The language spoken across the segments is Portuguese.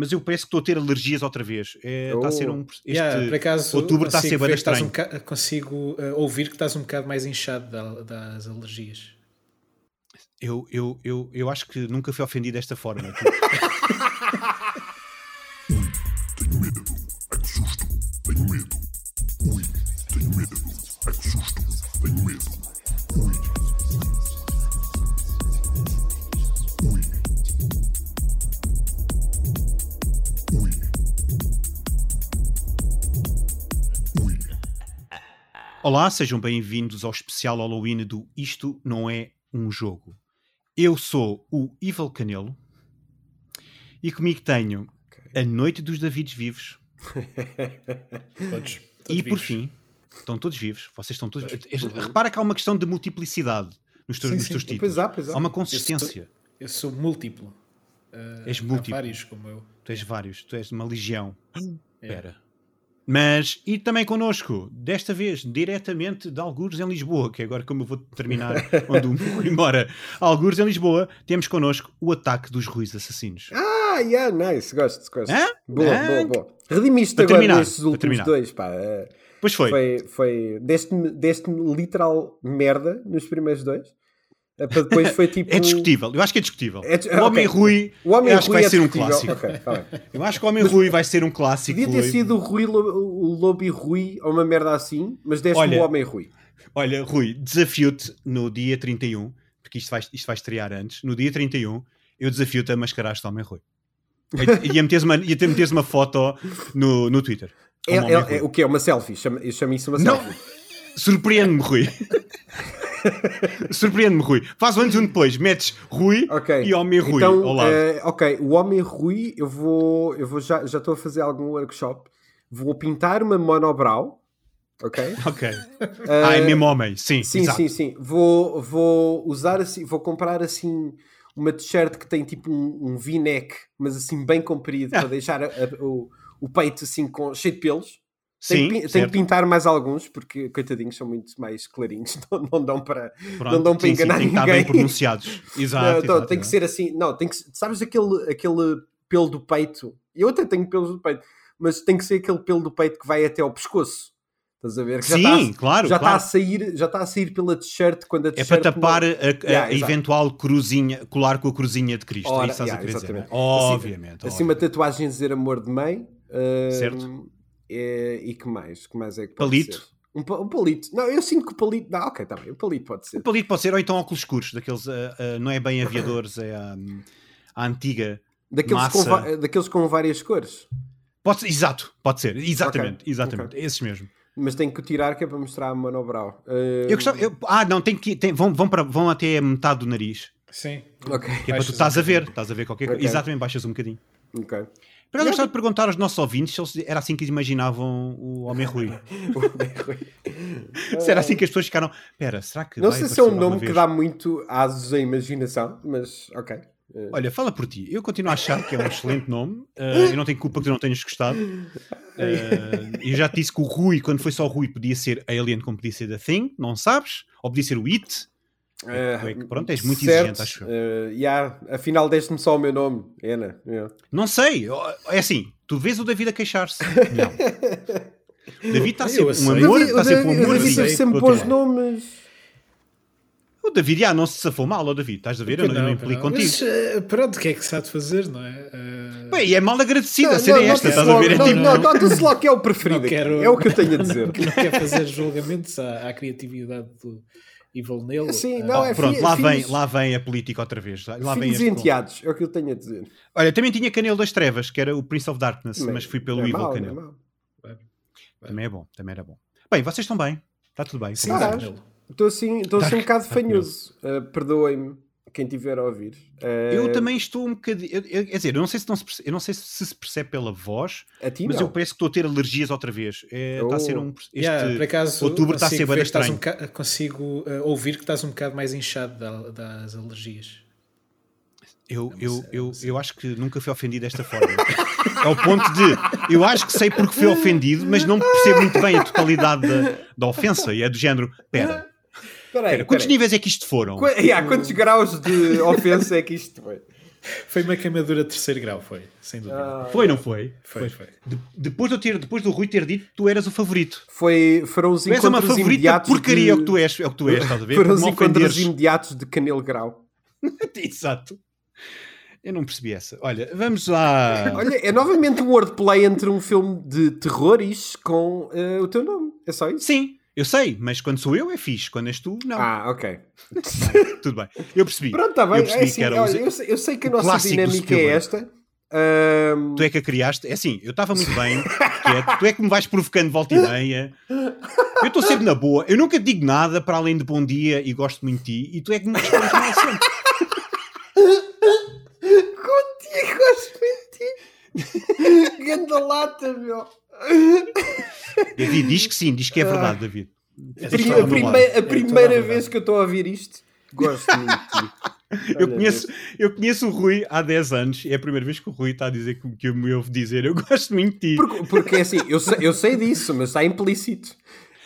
mas eu parece que estou a ter alergias outra vez. Está a ser Oh. um. Este Yeah, por acaso, outubro está a consigo ser bem estranho. um consigo uh, ouvir que estás um bocado mais inchado da- das alergias. Eu, eu, eu, eu acho que nunca fui ofendido desta forma. Olá, sejam bem-vindos ao especial Halloween do Isto Não É Um Jogo. Eu sou o Evil Canelo e comigo tenho a Noite dos Davides Vivos Todos. e, por fim, estão todos vivos. Vocês estão todos vivos. Repara que há uma questão de multiplicidade nos teus, Sim, nos sim. teus títulos. Pois há, pois há. Há uma consistência. Eu sou múltiplo. Uh, És múltiplo. vários como eu. Tu és vários, tu és uma legião. É. Mas, e também connosco, desta vez, diretamente de Algures em Lisboa, que é agora como eu vou terminar onde o Rui mora. Algures em Lisboa, temos connosco o ataque dos Ruiz Assassinos. Ah, yeah, nice. Gosto, gosto. Hã? Boa, Hã? boa, boa. Redimiste agora terminar, nestes últimos terminar. dois, pá. eh, Pois foi. Foi, foi deste-me deste literal merda nos primeiros dois. Eh, Para depois foi tipo. É discutível, eu acho que é discutível. É o Homem ok. Rui, O Homem eu acho que vai é ser um discutível. clássico. Ok, tá. Eu acho que o Homem Rui vai ser um clássico. Podia ter sido o Rui o Lobo e Rui ou uma merda assim, mas deste-me Olha, o Homem Rui. Olha, Rui, desafio-te no dia 31, porque isto vai, isto vai estrear antes. No dia 31, eu desafio-te a mascarar-te Homem Rui. E e a meteres uma, a meteres uma foto no, no Twitter. É, é- é- o que é? Uma selfie? Chama- Eu chamo isso uma Não. selfie. Surpreende-me, Rui. Surpreende-me, Rui. Faz um antes e um depois. Metes Rui Ok. e Homem Rui então, ao lado. eh, ok, o Homem Rui, eu vou, eu vou já já estou a fazer algum workshop. Vou pintar uma monobrow, ok? Ok. ah, é mesmo homem. Sim, Sim, exato. sim, sim. Vou, vou usar assim, vou comprar assim uma t-shirt que tem tipo um, um V-neck, mas assim bem comprido, Ah. para deixar a- a- o, o peito assim com, cheio de pelos. Sim, tenho certo. que pintar mais alguns, porque coitadinhos são muito mais clarinhos, não, não dão para, Pronto, não dão para sim, sim, enganar tem que estar ninguém. bem pronunciados. Exato. Não, então, exato, tem que exato. ser assim, não, tem que sabes aquele, aquele pelo do peito? Eu até tenho pelos do peito, mas tem que ser aquele pelo do peito que vai até ao pescoço. Estás a ver? Que já Sim, está a- claro, já claro. está a sair, já está a sair pela t-shirt quando a É t-shirt para tapar não- a, a- Yeah, a eventual cruzinha, colar com a cruzinha de Cristo. Ora, é isso que estás yeah, a querer dizer, exatamente. não é? Obviamente. Assim uma obviamente. tatuagem a dizer amor de mãe. hum, Certo. É- e que mais? Que mais é que pode Palito. ser? Um, um palito. Não, eu sinto que o palito. Não, ok, está bem. O palito pode ser. O palito pode ser, ou então óculos escuros, daqueles, ah, ah, não é bem aviadores, é a, a antiga. Daqueles com, massa. va- daqueles com várias cores. Pode ser, exato, pode ser, exatamente, Ok, exatamente, ok. esses mesmo. Mas tenho que tirar que é para mostrar a monobrow. Hum, Eu gostava, eu- ah, não, tem que, tem- vão, vão, para, vão até a metade do nariz, Sim. Ok, que é para tu estás um a ver, estás a ver qualquer coisa. Ok. Exatamente, baixas um bocadinho. ok. Por acaso, eu gostava de perguntar aos nossos ouvintes se eles, era assim que imaginavam o Homem Rui. se era assim que as pessoas ficaram. Espera, será que. Não sei se é um nome que vez?" dá muito asos à imaginação, mas ok. Eh, Olha, fala por ti. Eu continuo a achar que é um excelente nome. Uh, eu não tenho culpa que tu não tenhas gostado. Uh, eu já te disse que o Rui, quando foi só o Rui, podia ser Alien como podia ser The Thing, não sabes? Ou podia ser o It. Tu é que, pronto, és muito certo, exigente, acho eu. eh, yeah, afinal deste-me só o meu nome, Ana. yeah. Não sei. É assim, tu vês o David a queixar-se. Não. O David está sempre um amor, O está David- sempre um o David teve sempre bons nomes. O David, ah, não se safou mal, ó David. Estás a ver? Eu não, não implico não. contigo. Mas, eh, pronto, o que é que se há de fazer, não é? Eh, Bem, e é mal agradecido, a Não, cena é não, esta, estás a ver? É tipo, não, não, Nota-se logo que é o preferido. Não quero- É o que eu tenho a dizer. que não quer fazer julgamentos à, à criatividade do Evil Nele. Sim, Eh, não, é Pronto, fi- lá vem, filhos- lá vem a política outra vez. Lá vem enteados, é o que eu tenho a dizer. Olha, também tinha Canelo das Trevas, que era o Prince of Darkness, é- mas fui pelo é Evil mau, não é Canelo. mau. Também é bom, também era bom. Bem, vocês estão bem? Está tudo bem? Sim, Ah, é? Estou assim, estou assim um bocado fanhoso. Uh, Perdoem-me quem tiver a ouvir. Uh, Eu também estou um bocadinho. eu- eu- Quer dizer, eu não sei se, não se, perce- eu não sei se se percebe pela voz, A ti mas não. eu parece que estou a ter alergias outra vez. É, Está a ser Oh. um. Este Yeah, por acaso, outubro está a consigo ser bem ver que estás estranho. um boca- consigo eh, ouvir que estás um bocado mais inchado da- das alergias. Eu, eu, eu, eu acho que nunca fui ofendido desta forma. Ao ponto de eu acho que sei porque fui ofendido, mas não percebo muito bem a totalidade da, da ofensa. E é do género: pera, Espera aí, pera, quantos espera aí. níveis é que isto foram? Qu yeah, quantos graus de ofensa é que isto foi? Foi uma queimadura de terceiro grau, foi, sem dúvida. Ah, Foi, não foi? foi, foi. De- depois, de eu ter, depois do Rui ter dito que tu eras o favorito. foi, foram os Tu és uma encontros favorita imediatos porcaria, de... é o que tu és, é o que tu és, estás a ver? Foram os encontros ofenderes. imediatos de Canelo Grau. Exato. Eu não percebi essa. Olha, vamos lá. Olha, é novamente um wordplay entre um filme de terrores com eh, o teu nome. É só isso? Sim, eu sei, mas quando sou eu é fixe, quando és tu, não. Ah, ok. Tudo bem. Eu percebi. Pronto, está Eu bem. percebi É assim, que era os- olha, eu, sei, eu sei que a nossa dinâmica é esta. Ahm, Tu é que a criaste. É assim, eu estava muito bem, quieto. Tu é que me vais provocando volta e meia. Eu estou sempre na boa. Eu nunca digo nada para além de bom dia e gosto muito de ti. E tu é que me respondes mal sempre. Contigo, gosto de ti. Ganda lata, meu. David diz que sim, diz que é verdade, David. A, pri- estar a lado. primeira, a É a primeira vez que eu estou a ouvir isto, gosto muito de ti. Eu conheço, eu conheço o Rui há 10 anos. É a primeira vez que o Rui está a dizer que, que eu me ouve dizer eu gosto muito de ti. Porque, porque é assim, eu sei, eu sei disso, mas está implícito.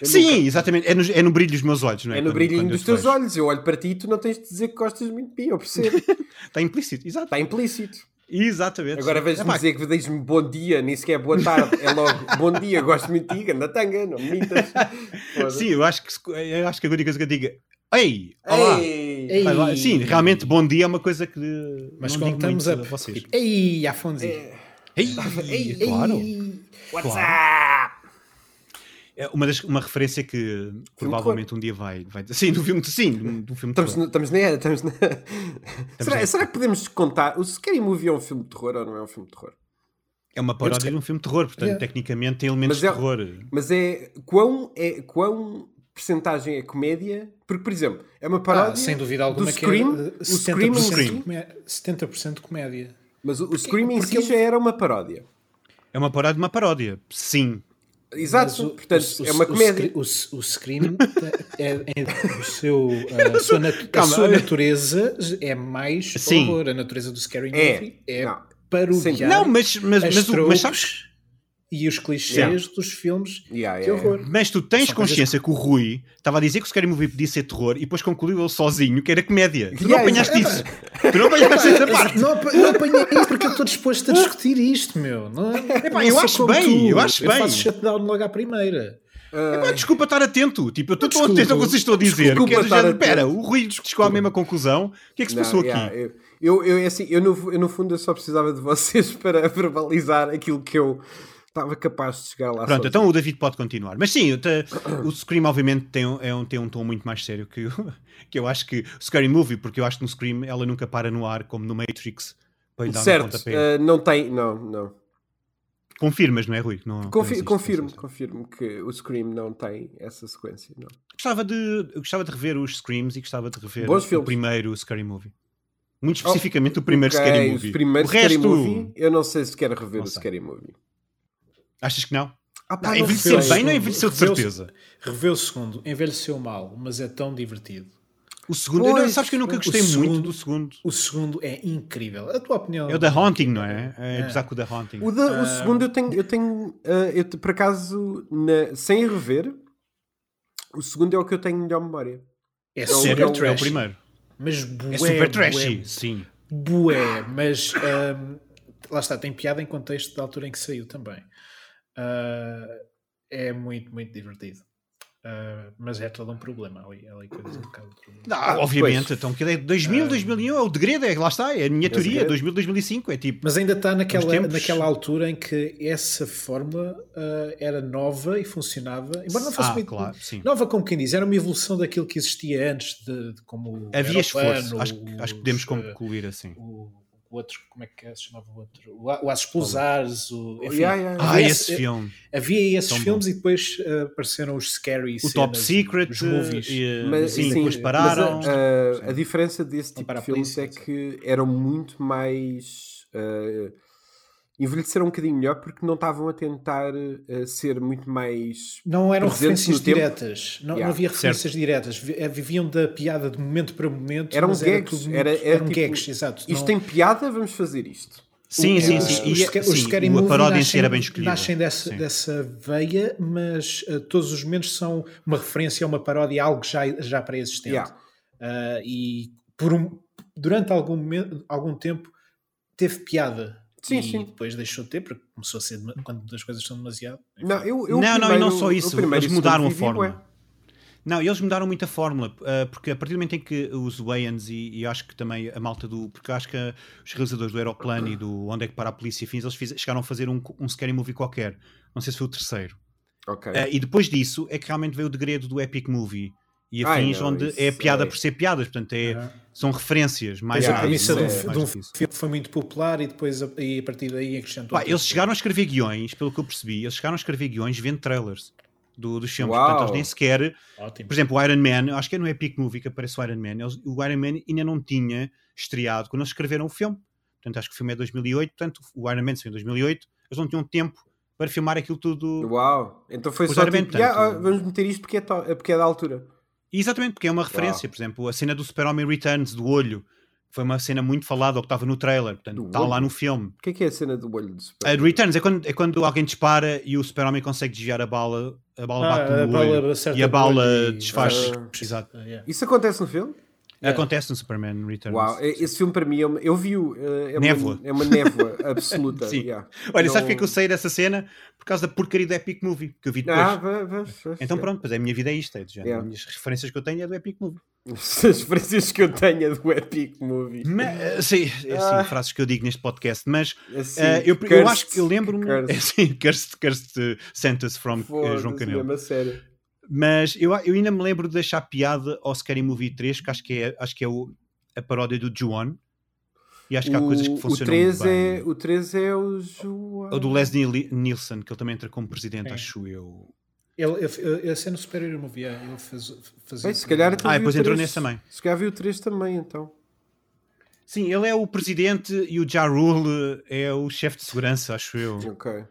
Eu Sim, nunca- exatamente. É no, é no brilho dos meus olhos, não é? É no Quando- eu dos te teus vejo. olhos. Eu olho para ti e tu não tens de dizer que gostas muito de mim. Eu percebo. Está implícito, exato. Está implícito. Exatamente. Agora vejo-me Epá, dizer que dizes-me bom dia, nem sequer boa tarde. É logo bom dia, gosto muito de ti, ganda tanga, não me mintas. Sim, eu acho, que, eu acho que a única coisa que eu diga Ei, olá. Ei! Ei. Sim, realmente, bom dia é uma coisa que. Mas não digo estamos a. vocês. Ei, Afonso! Ei, Ei, claro. WhatsApp! É uma, das, uma referência que provavelmente um dia vai, vai. Sim, do filme, sim, do, filme de Estamos, terror. no- estamos na era, estamos na... será, na- será que podemos contar? O Scary Movie é um filme de terror ou não é um filme de terror? É uma paródia de um filme de terror, portanto, Yeah. tecnicamente tem elementos Mas é- de terror. Mas é quão, é quão percentagem é comédia? Porque, por exemplo, é uma paródia Ah, sem dúvida alguma do que é, Scream, eh, o Scream em 70%, si, comé- 70% comédia. mas o, o Scream em si ele- já era uma paródia. É uma paródia de uma paródia, sim. Exato, o- portanto, o- é uma comédia. O, o, o Scream é, é- o seu, a, sua natu- a sua natureza é mais Sim. horror. A natureza do Scary É. Movie é Não. parodiar Não, mas, mas, as mas, mas sabes. E os clichês Yeah. dos filmes Yeah, de yeah, horror. Mas tu tens São coisas consciência que o Rui estava a dizer que o Scary Movie podia ser terror e depois concluiu ele sozinho que era comédia. Tu não Yeah, apanhaste isso. Tu não apanhaste essa parte. Não, não apanhei isso porque eu estou disposto a discutir isto, meu. Não, Epá, não eu acho bem, tu. eu acho bem. faço shutdown logo à primeira. Epá, desculpa estar atento. Tipo, eu estou atento ao que vocês estão a dizer. Desculpa Que é género. Espera, o Rui chegou à mesma conclusão. O que é que se Não, passou yeah, aqui? eu, eu, eu, é assim, eu, no, eu no fundo eu só precisava de vocês para verbalizar aquilo que eu estava capaz de chegar lá Pronto, sozinho. então o David pode continuar. Mas sim, eu te- o Scream obviamente tem, um- é um, tem um tom muito mais sério que, o- que eu acho que o Scary Movie, porque eu acho que no Scream ela nunca para no ar como no Matrix para lhe dar um Certo, pontapé. eh, não tem, não, não. Confirmas, não é, Rui? Não, Confi- não confirmo, confirmo que o Scream não tem essa sequência, não. Gostava de, eu gostava de rever os Screams e gostava de rever Bons o filmes. primeiro Scary Movie. Muito especificamente o primeiro Ok, Scary Movie. O primeiro o resto, Scary Movie, eu não sei se quero rever o. Scary Movie. Achas que não? Ah, pá, Não, envelheceu bem, não envelheceu de certeza. Reveu o segundo, envelheceu mal, mas é tão divertido. O segundo, eu não- Pois, sabes que eu nunca o gostei muito segundo- do segundo. O segundo é incrível. A tua opinião? É o The Haunting, não é? É apesar que o The Haunting. O, da- o segundo eu tenho, eu tenho eh, eu por acaso, na- sem rever, o segundo é o que eu tenho melhor memória. É o- Sério, super é o primeiro. Mas bué, É super bué, trashy, sim. Bué, mas ahm, lá está, tem piada em contexto da altura em que saiu também. Ah, é muito, muito divertido. Ah, mas é todo um problema ali, ali coisas um bocado. Ah, obviamente, pois. então que é 2000, 2001, é o degredo, é, lá está, é a minha teoria, segredo. 2000, 2005, é tipo, Mas ainda está naquela, naquela altura em que essa fórmula ah, era nova e funcionava, embora não fosse Ah, muito claro, sim. nova, como quem diz, era uma evolução daquilo que existia antes de, de como havia esforço, plano, acho, que- acho que podemos os, concluir assim. o, o outro, como é que se chamava o outro? O, A- o Aços Pulsares, o, enfim, Yeah, yeah. Ah, havia esse esse- filme, Havia esses Tão bom. filmes e depois ah, apareceram os scary o Top cenas, Secret, os movies. eh, Mas, sim, sim, depois mas pararam. a, a- a diferença desse tipo para de filmes é que eram muito mais. eh, envelheceram um bocadinho melhor porque não estavam a tentar eh, ser muito mais. Não eram referências diretas, não, Yeah. não havia referências diretas, Vi- eh, viviam da piada de momento para momento. Eram mas gags, era tudo muito- era- era eram tipo, gags, exato. Isto não- tem piada, vamos fazer isto. Sim, o- sim, os- sim. os E, sca- os sim, a paródia em si nascem- era bem escolhida. Nascem dessa, Sim. dessa veia, mas eh, todos os momentos são uma referência a uma paródia, algo já, já pré-existente. Yeah. Ah, e por um- durante algum, momento, algum tempo teve piada. Sim, e sim. depois deixou de ter, porque começou a ser dema- quando as coisas são demasiado. enfim. Não, eu, eu Não, não, e primeiro- não só isso, primeiro eles mudaram a fórmula. ué. Não, eles mudaram muito a fórmula, ah, porque a partir do momento em que os Wayans e, e acho que também a malta do. Porque acho que os realizadores do Aeroplano e do Onde é que para a Polícia e fins, eles fiz- chegaram a fazer um, um scary movie qualquer. Não sei se foi o terceiro. Ok. Ah, e depois disso é que realmente veio o degredo do Epic Movie e Ai, afins, não, onde é piada é- por ser piadas, portanto é, Aham. são referências mais a premissa de um, é de um filme que foi muito popular e depois a, e a partir daí acrescentou. Pá, eles chegaram a escrever guiões, pelo que eu percebi, eles chegaram a escrever guiões vendo trailers do- dos filmes. Uau. Portanto, eles nem sequer. Ótimo. Por exemplo, o Iron Man, acho que é no Epic Movie que aparece o Iron Man. Eles- o Iron Man ainda não tinha estreado quando eles escreveram o filme. Portanto, acho que o filme é 2008. Portanto, o Iron Man saiu em 2008. Eles não tinham tempo para filmar aquilo tudo. Uau. Então foi só tipo, "Ya, portanto- ah, vamos meter isto porque é, to- porque é da altura. Exatamente, porque é uma referência. Por exemplo, a cena do Super-Homem Returns, do olho, foi uma cena muito falada, ou que estava no trailer. Portanto, Do está lá no filme. O que é que é a cena do olho de super? A do Returns é quando, é quando alguém dispara e o Super-Homem consegue desviar a bala, a bala Ah, bate a no bala olho e a bala e- desfaz. Ah. Exato. Ah, yeah. Isso acontece no filme? Yeah. Acontece no Superman Returns. Uau, é- esse filme para mim é uma, eu vi-o, eh, é Névoa. Uma, é uma névoa absoluta. Sim. yeah. Olha, Não- sabes porque é que eu saí dessa cena? Por causa da porcaria do Epic Movie, que eu vi depois. Ah, vá, vá, vá, então pronto, pois é, a minha vida é isto. É, já, Yeah. As referências que eu tenho é do Epic Movie. As referências que eu tenho é do Epic Movie. Mas, sim, é assim, Ah. frases que eu digo neste podcast, mas Assim, eh, eu, eu cursed, acho que eu lembro-me. É, cursed. sim, cursed, cursed sentence from eh, Foda-se, João Canelo. mesmo a sério. Mas eu, eu ainda me lembro de deixar piada ao Scary Movie 3, que acho que é, acho que é o, a paródia do Juon. E acho que há coisas que O- funcionam o 3 bem. é O 3 é o João. O do Leslie Li- Nielsen, que ele também entra como presidente, Sim. acho eu. Ele, ele, esse é no Superior Movie, yeah, ele fez, fazia. Bem, se calhar Ah, e o depois entrou 3. nesse também. Se calhar vi o 3 também, então. Sim, ele é o presidente e o Ja Rule é o chefe de segurança, acho eu. Ok.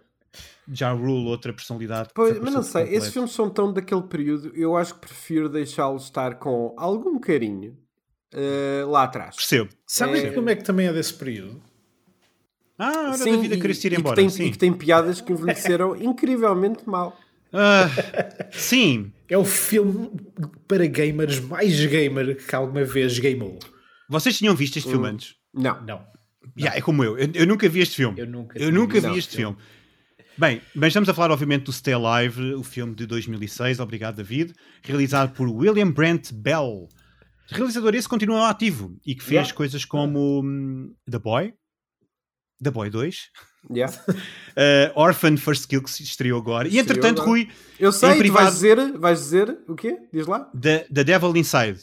Ja Rule, outra personalidade. Pois, mas não sei, esses filmes são tão daquele período, eu acho que prefiro deixá-los estar com algum carinho eh, lá atrás. Percebo. Sabes É- como é que também é desse período? Ah, hora da vida e, queres ir e que embora. tem, sim. e que tem piadas que envelheceram incrivelmente mal. Ah, sim, É o filme para gamers mais gamer que alguma vez gamou. vocês tinham visto este Hum. filme antes? Não. Não, Já, é como eu. eu. eu nunca vi este filme. eu nunca. Eu nunca visto vi este filme. Bem, mas estamos a falar, obviamente, do Stay Alive, o filme de 2006, obrigado, David, realizado por William Brent Bell. Realizador esse continua ativo e que fez Yeah. coisas como hum, The Boy, The Boy 2, Yeah. uh, Orphan First Kill, que se estreou agora. E entretanto. Rui, Eu sei, privado- vais dizer, vais dizer o quê? Diz lá? The, The Devil Inside.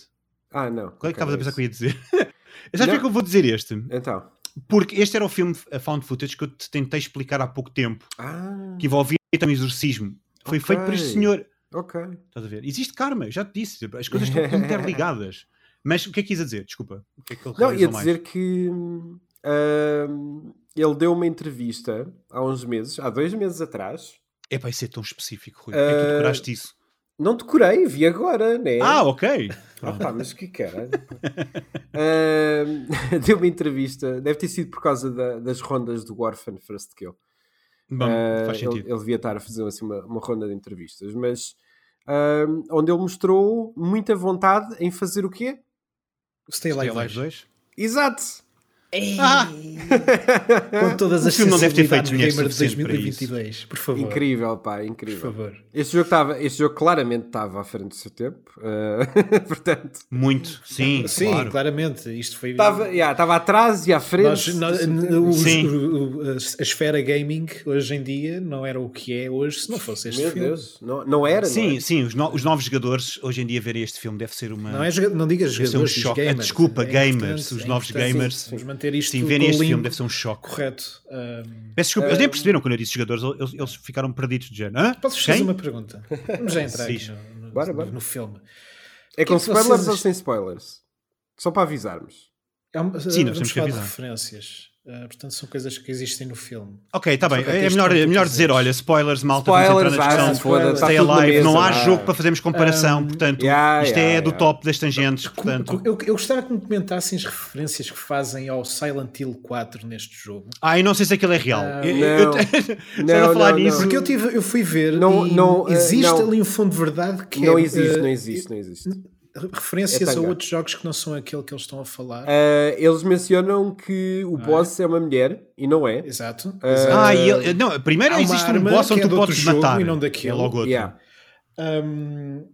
Ah, não. Qual é que estavas a é pensar que eu ia dizer? Sabes Não. porque que eu vou dizer este? Então. Porque este era o filme a Found Footage que eu te tentei explicar há pouco tempo, Ah, que envolvia também o exorcismo. Foi Ok. feito por este senhor. ok. Estás a ver? Existe karma, já te disse. As coisas estão interligadas. Mas o que é que quis dizer? Desculpa. Que é que Não, ia mais? dizer que hum, hum, ele deu uma entrevista há uns meses, há dois meses atrás. É para ser tão específico, Rui. Como é que tu decoraste isso? Não decorei, vi agora, né? Ah, ok. Ah, pá, mas que caralho. Hum, deu uma entrevista, deve ter sido por causa da- das rondas do Orphan First Kill. Bom, Uh, faz ele, sentido. ele devia estar a fazer assim, uma, uma ronda de entrevistas, mas um, onde ele mostrou muita vontade em fazer o quê? Stay Stay Alive Alive 2. 2? Exato! Ah! Com todas O as filme não deve ter feito dinheiro gamer de suficiente para 2022. Por favor. Incrível, pá, Por incrível. favor. Este jogo, estava, este jogo claramente estava à frente do seu tempo, uh, portanto, Muito, sim, Sim, claro. claramente. Isto foi. estava, yeah, estava atrás e à frente. Nós- nós- os- Sim. o- o- a, a esfera gaming hoje em dia não era o que é hoje se não fosse este Meu filme. Deus, não, não era, não Sim, é? sim, os, no- os novos jogadores hoje em dia verem este filme deve ser uma. Não, é, não digas um jogadores, diz choque. gamers. Desculpa, É gamers, importante, os é novos gamers. Vamos manter isto Sim, verem este filme deve ser um choque. correto. Ahm, Peço desculpa, eles nem perceberam quando eu disse jogadores, eles, eles ficaram perdidos de género. Hã? Posso fazer uma pergunta? Vamos já entrar aqui no, no, Bora, bora. no filme. É com que é spoilers vocês- ou sem spoilers? Só para avisarmos. É uma- Sim, nós vamos temos que avisar. referências. Ah, portanto, são coisas que existem no filme. Ok, está bem. Que É tens melhor, é melhor dizer, olha, spoilers, malta, Spoilers, vamos entrar na ah, discussão. está Stay na alive, mesa, não há jogo para fazermos comparação, portanto, yeah, isto yeah, é do yeah. top das tangentes, portanto. eu, eu gostava que me comentassem as referências que fazem ao Silent Hill 4 neste jogo. Ah, eu não sei se aquilo é real. Ah, Eu- eu- não. Não, a falar não, nisso? não. Porque eu, tive, eu fui ver Não- e não, eh, existe não. ali um fundo de verdade que Não é, existe, eh, não existe, não existe. Referências É a outros jogos que não são aquele que eles estão a falar. Ah, eles mencionam que o Ah, boss é? uma mulher e não é. Exato. Ah, exato. Ah, e ele, não, primeiro existe um boss onde é tu podes jogo matar. e não daquele. É logo outro. Yeah. Hum,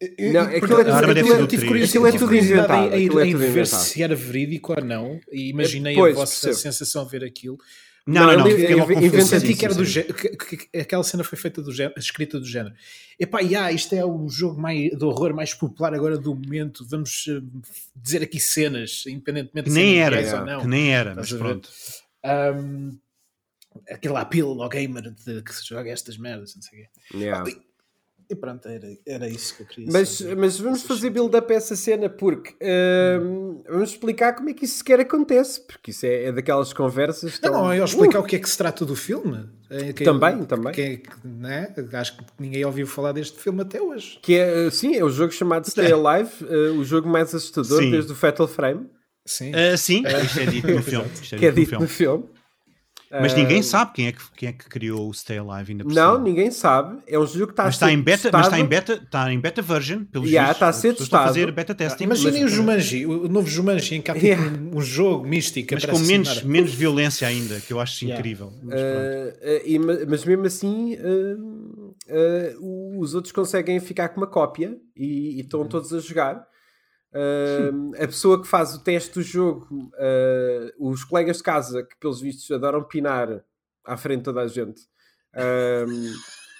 eu- Não, aquilo é- A arma deve eu ser do tive curiosidade, Aquilo é tudo inventado, em, aquilo é ver se era verídico ou não. E imaginei Pois, a vossa percebo. sensação a ver aquilo. Não, não, não. que, era do sim. gé- que, que- que aquela cena foi feita do género, escrita do género. Epá, yeah, isto é o jogo mais, de horror mais popular agora do momento. Vamos eh, dizer aqui cenas, independentemente Que de nem serem era, reais ou não. que nem era, mas pronto. Um, aquele apelo ao gamer de que se joga estas merdas, não sei o quê. Yeah. E pronto, era, era isso que eu queria Mas, saber. mas vamos fazer build-up a essa cena porque hum, vamos explicar como é que isso sequer acontece, porque isso é, é daquelas conversas. Não, tão- não, eu explicar o que é que se trata do filme. É, que- Também, também. que é que, né? Acho que ninguém ouviu falar deste filme até hoje. Que é, sim, é o jogo chamado Stay Alive, eh, o jogo mais assustador Sim. desde o Fatal Frame, Sim. Ah, sim, isto é dito no filme. Isto é que é dito no dito no filme. Mas Ah, ninguém sabe quem é, que, quem é que criou o Stay Alive ainda por Não, cima. ninguém sabe. É um jogo que está Mas a está ser em beta, mas está em testado. beta, está em beta version, pelos Yeah, está a ser pessoas estão a testado. fazer beta testing. Imaginem mas, o Jumanji, o novo Jumanji, em que há tipo Yeah. um, jogo místico. mas com menos, menos violência ainda, que eu acho Yeah. incrível. Mas. Ah, ah, e ma- mas mesmo assim, ah, ah, os outros conseguem ficar com uma cópia e, e estão todos a jogar. Ah, a pessoa que faz o teste do jogo, ah, os colegas de casa, que pelos vistos adoram pinar à frente de toda a gente, ah,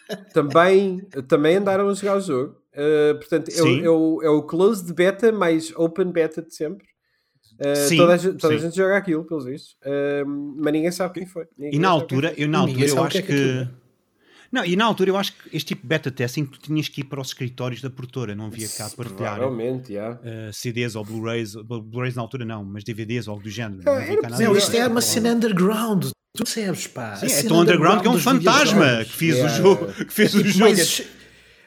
também, também andaram a jogar o jogo. Ah, portanto, é o, é, o, é o closed beta mais open beta de sempre. Ah, Sim, toda a, gente, toda a gente joga aquilo, pelos vistos. Ah, mas ninguém sabe quem foi. Ninguém E na altura, eu na altura eu acho que que. é que é. Não, e na altura eu acho que este tipo de beta testing tu tinhas que ir para os escritórios da produtora, não via cá partilhar Provavelmente, já. uh, CDs ou Blu-rays, Blu-rays na altura não, mas DVDs ou algo do género. Não cá. Não, disso. isto é uma cena underground. Tu percebes, pá. Sim, é tão underground que é um fantasma que fez Yeah. o jogo. Que fez o Tipo, jogo. mas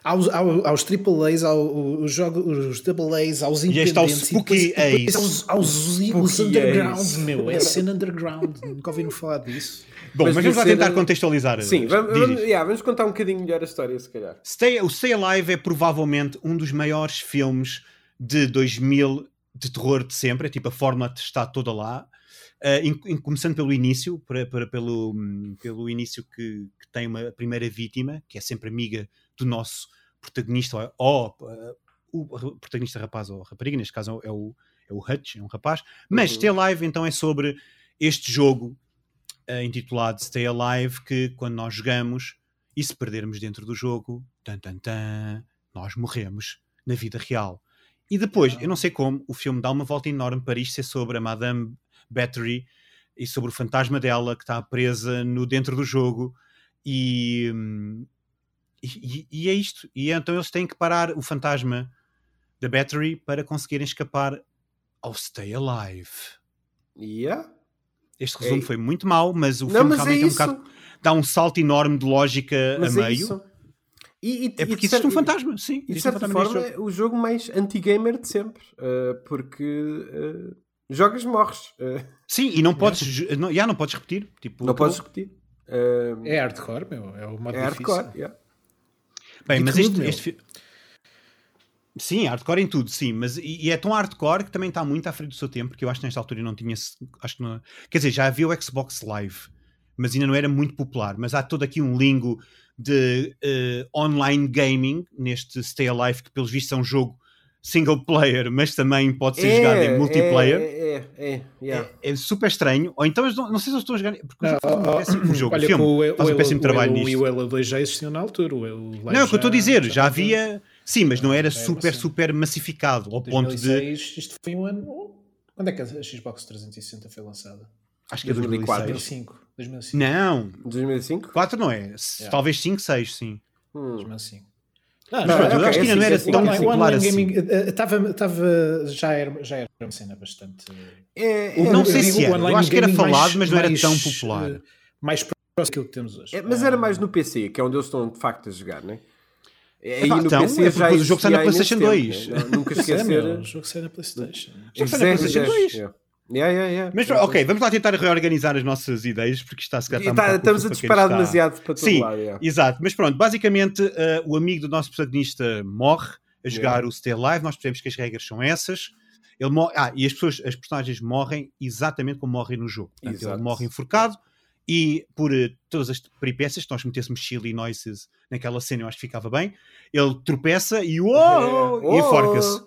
aos, ao- aos AAAs, ao, os, jogos, os AAAs, aos E este ao independentes, Spooky e depois, aos, aos, os Spooky undergrounds, Ace. meu. É cena underground. Nunca ouviram falar disso. Bom, mas, Mas vamos lá tentar ser- contextualizar. Sim, vamos, vamos, yeah, vamos contar um bocadinho melhor a história, se calhar. Stay, o Stay Alive é provavelmente um dos maiores filmes de 2000 de terror de sempre. É tipo, a fórmula está toda lá. Uh, em- em- começando pelo início, para, para- pelo, hum, pelo início que, que tem uma primeira vítima, que é sempre amiga do nosso protagonista, ou uh, o protagonista rapaz ou rapariga, neste caso é o, é o Hutch, é um rapaz. Mas Uhum. Stay Alive então é sobre este jogo uh, intitulado Stay Alive, que quando nós jogamos e se perdermos dentro do jogo, tan, tan, tan, nós morremos na vida real. E depois, eu não sei como, o filme dá uma volta enorme para isto ser sobre a Madame Battery e sobre o fantasma dela que está presa no dentro do jogo e, hum, e, e é isto. E então eles têm que parar o fantasma da Battery para conseguirem escapar ao Stay Alive. Yeah. Este resumo É- foi muito mau, mas o Não, filme mas é realmente é um isso. bocado, dá um salto enorme de lógica mas a é meio. isso. E, e- É porque existe um fantasma, sim. E de um certa neste forma é o jogo mais anti-gamer de sempre. uh, porque uh, jogas, morres. Uh, Sim, e não podes, não, já não podes repetir. Tipo, não acabou. podes repetir. Uh, É hardcore, meu. É o modo é difícil. hardcore. yeah. Bem, mas tudo, este, Sim, hardcore em tudo, sim, mas e, e é tão hardcore que também está muito à frente do seu tempo, porque eu acho que nesta altura não tinha. Acho que não, quer dizer, já havia o Xbox Live, mas ainda não era muito popular. Mas há todo aqui um lingo de eh, online gaming neste Stay Alive, que pelos vistos é um jogo single player, mas também pode ser jogado em multiplayer. É, é, é, yeah. É, é super estranho. Ou então, não, não sei se eles estão a jogar. Porque Não, fazem um péssimo jogo. Olha, filme o, faz um o, péssimo o, trabalho o, nisto. E o Elo 2 já existiam na altura. O, Não, é o que eu estou a dizer, já, estava- havia. Sim, mas não era Já super, assim. super massificado. Ao ponto de. 2006, isto foi um ano. Quando é que a Xbox 360 foi lançada? Acho que é 2004. 2006. 2005. 2005. Não, 2005? 4 não é. Yeah. Talvez 5, 6, sim. Hum. 2005. Mas Não, pronto, eu ok, acho que ainda é não era assim, tão é Online- assim. o popular online assim. gaming eh, estava, estava, já, era, já era uma cena bastante. É, Eu é, não eu sei digo se era. o online Eu acho que era falado, mais- mas não era mais, tão popular. eh, Mais próximo daquilo que temos hoje. É, mas era Ah, mais no PC, que é onde eles estão de facto a jogar, né? Aí Epá, então, é porque o jogo sai na PlayStation imenso 2. tempo, né? Nunca é, esquecer. meu, o jogo sai na PlayStation. Já sai na PlayStation 2. Yeah. Yeah, yeah, yeah. Mas ok, vamos lá tentar reorganizar as nossas ideias, porque está se calhar tá- bocado estamos a disparar está- demasiado para todo Sim, lado. yeah. Exato, mas pronto, basicamente uh, o amigo do nosso protagonista morre a jogar o Stay Alive, nós percebemos que as regras são essas. Ele mo- ah, e as pessoas, as personagens morrem exatamente como morrem no jogo. Portanto, Exato. ele morre enforcado e por eh, todas as peripécias, se nós metêssemos chili noises naquela cena, eu acho que ficava bem. Ele tropeça e uou, e Oh! enforca-se.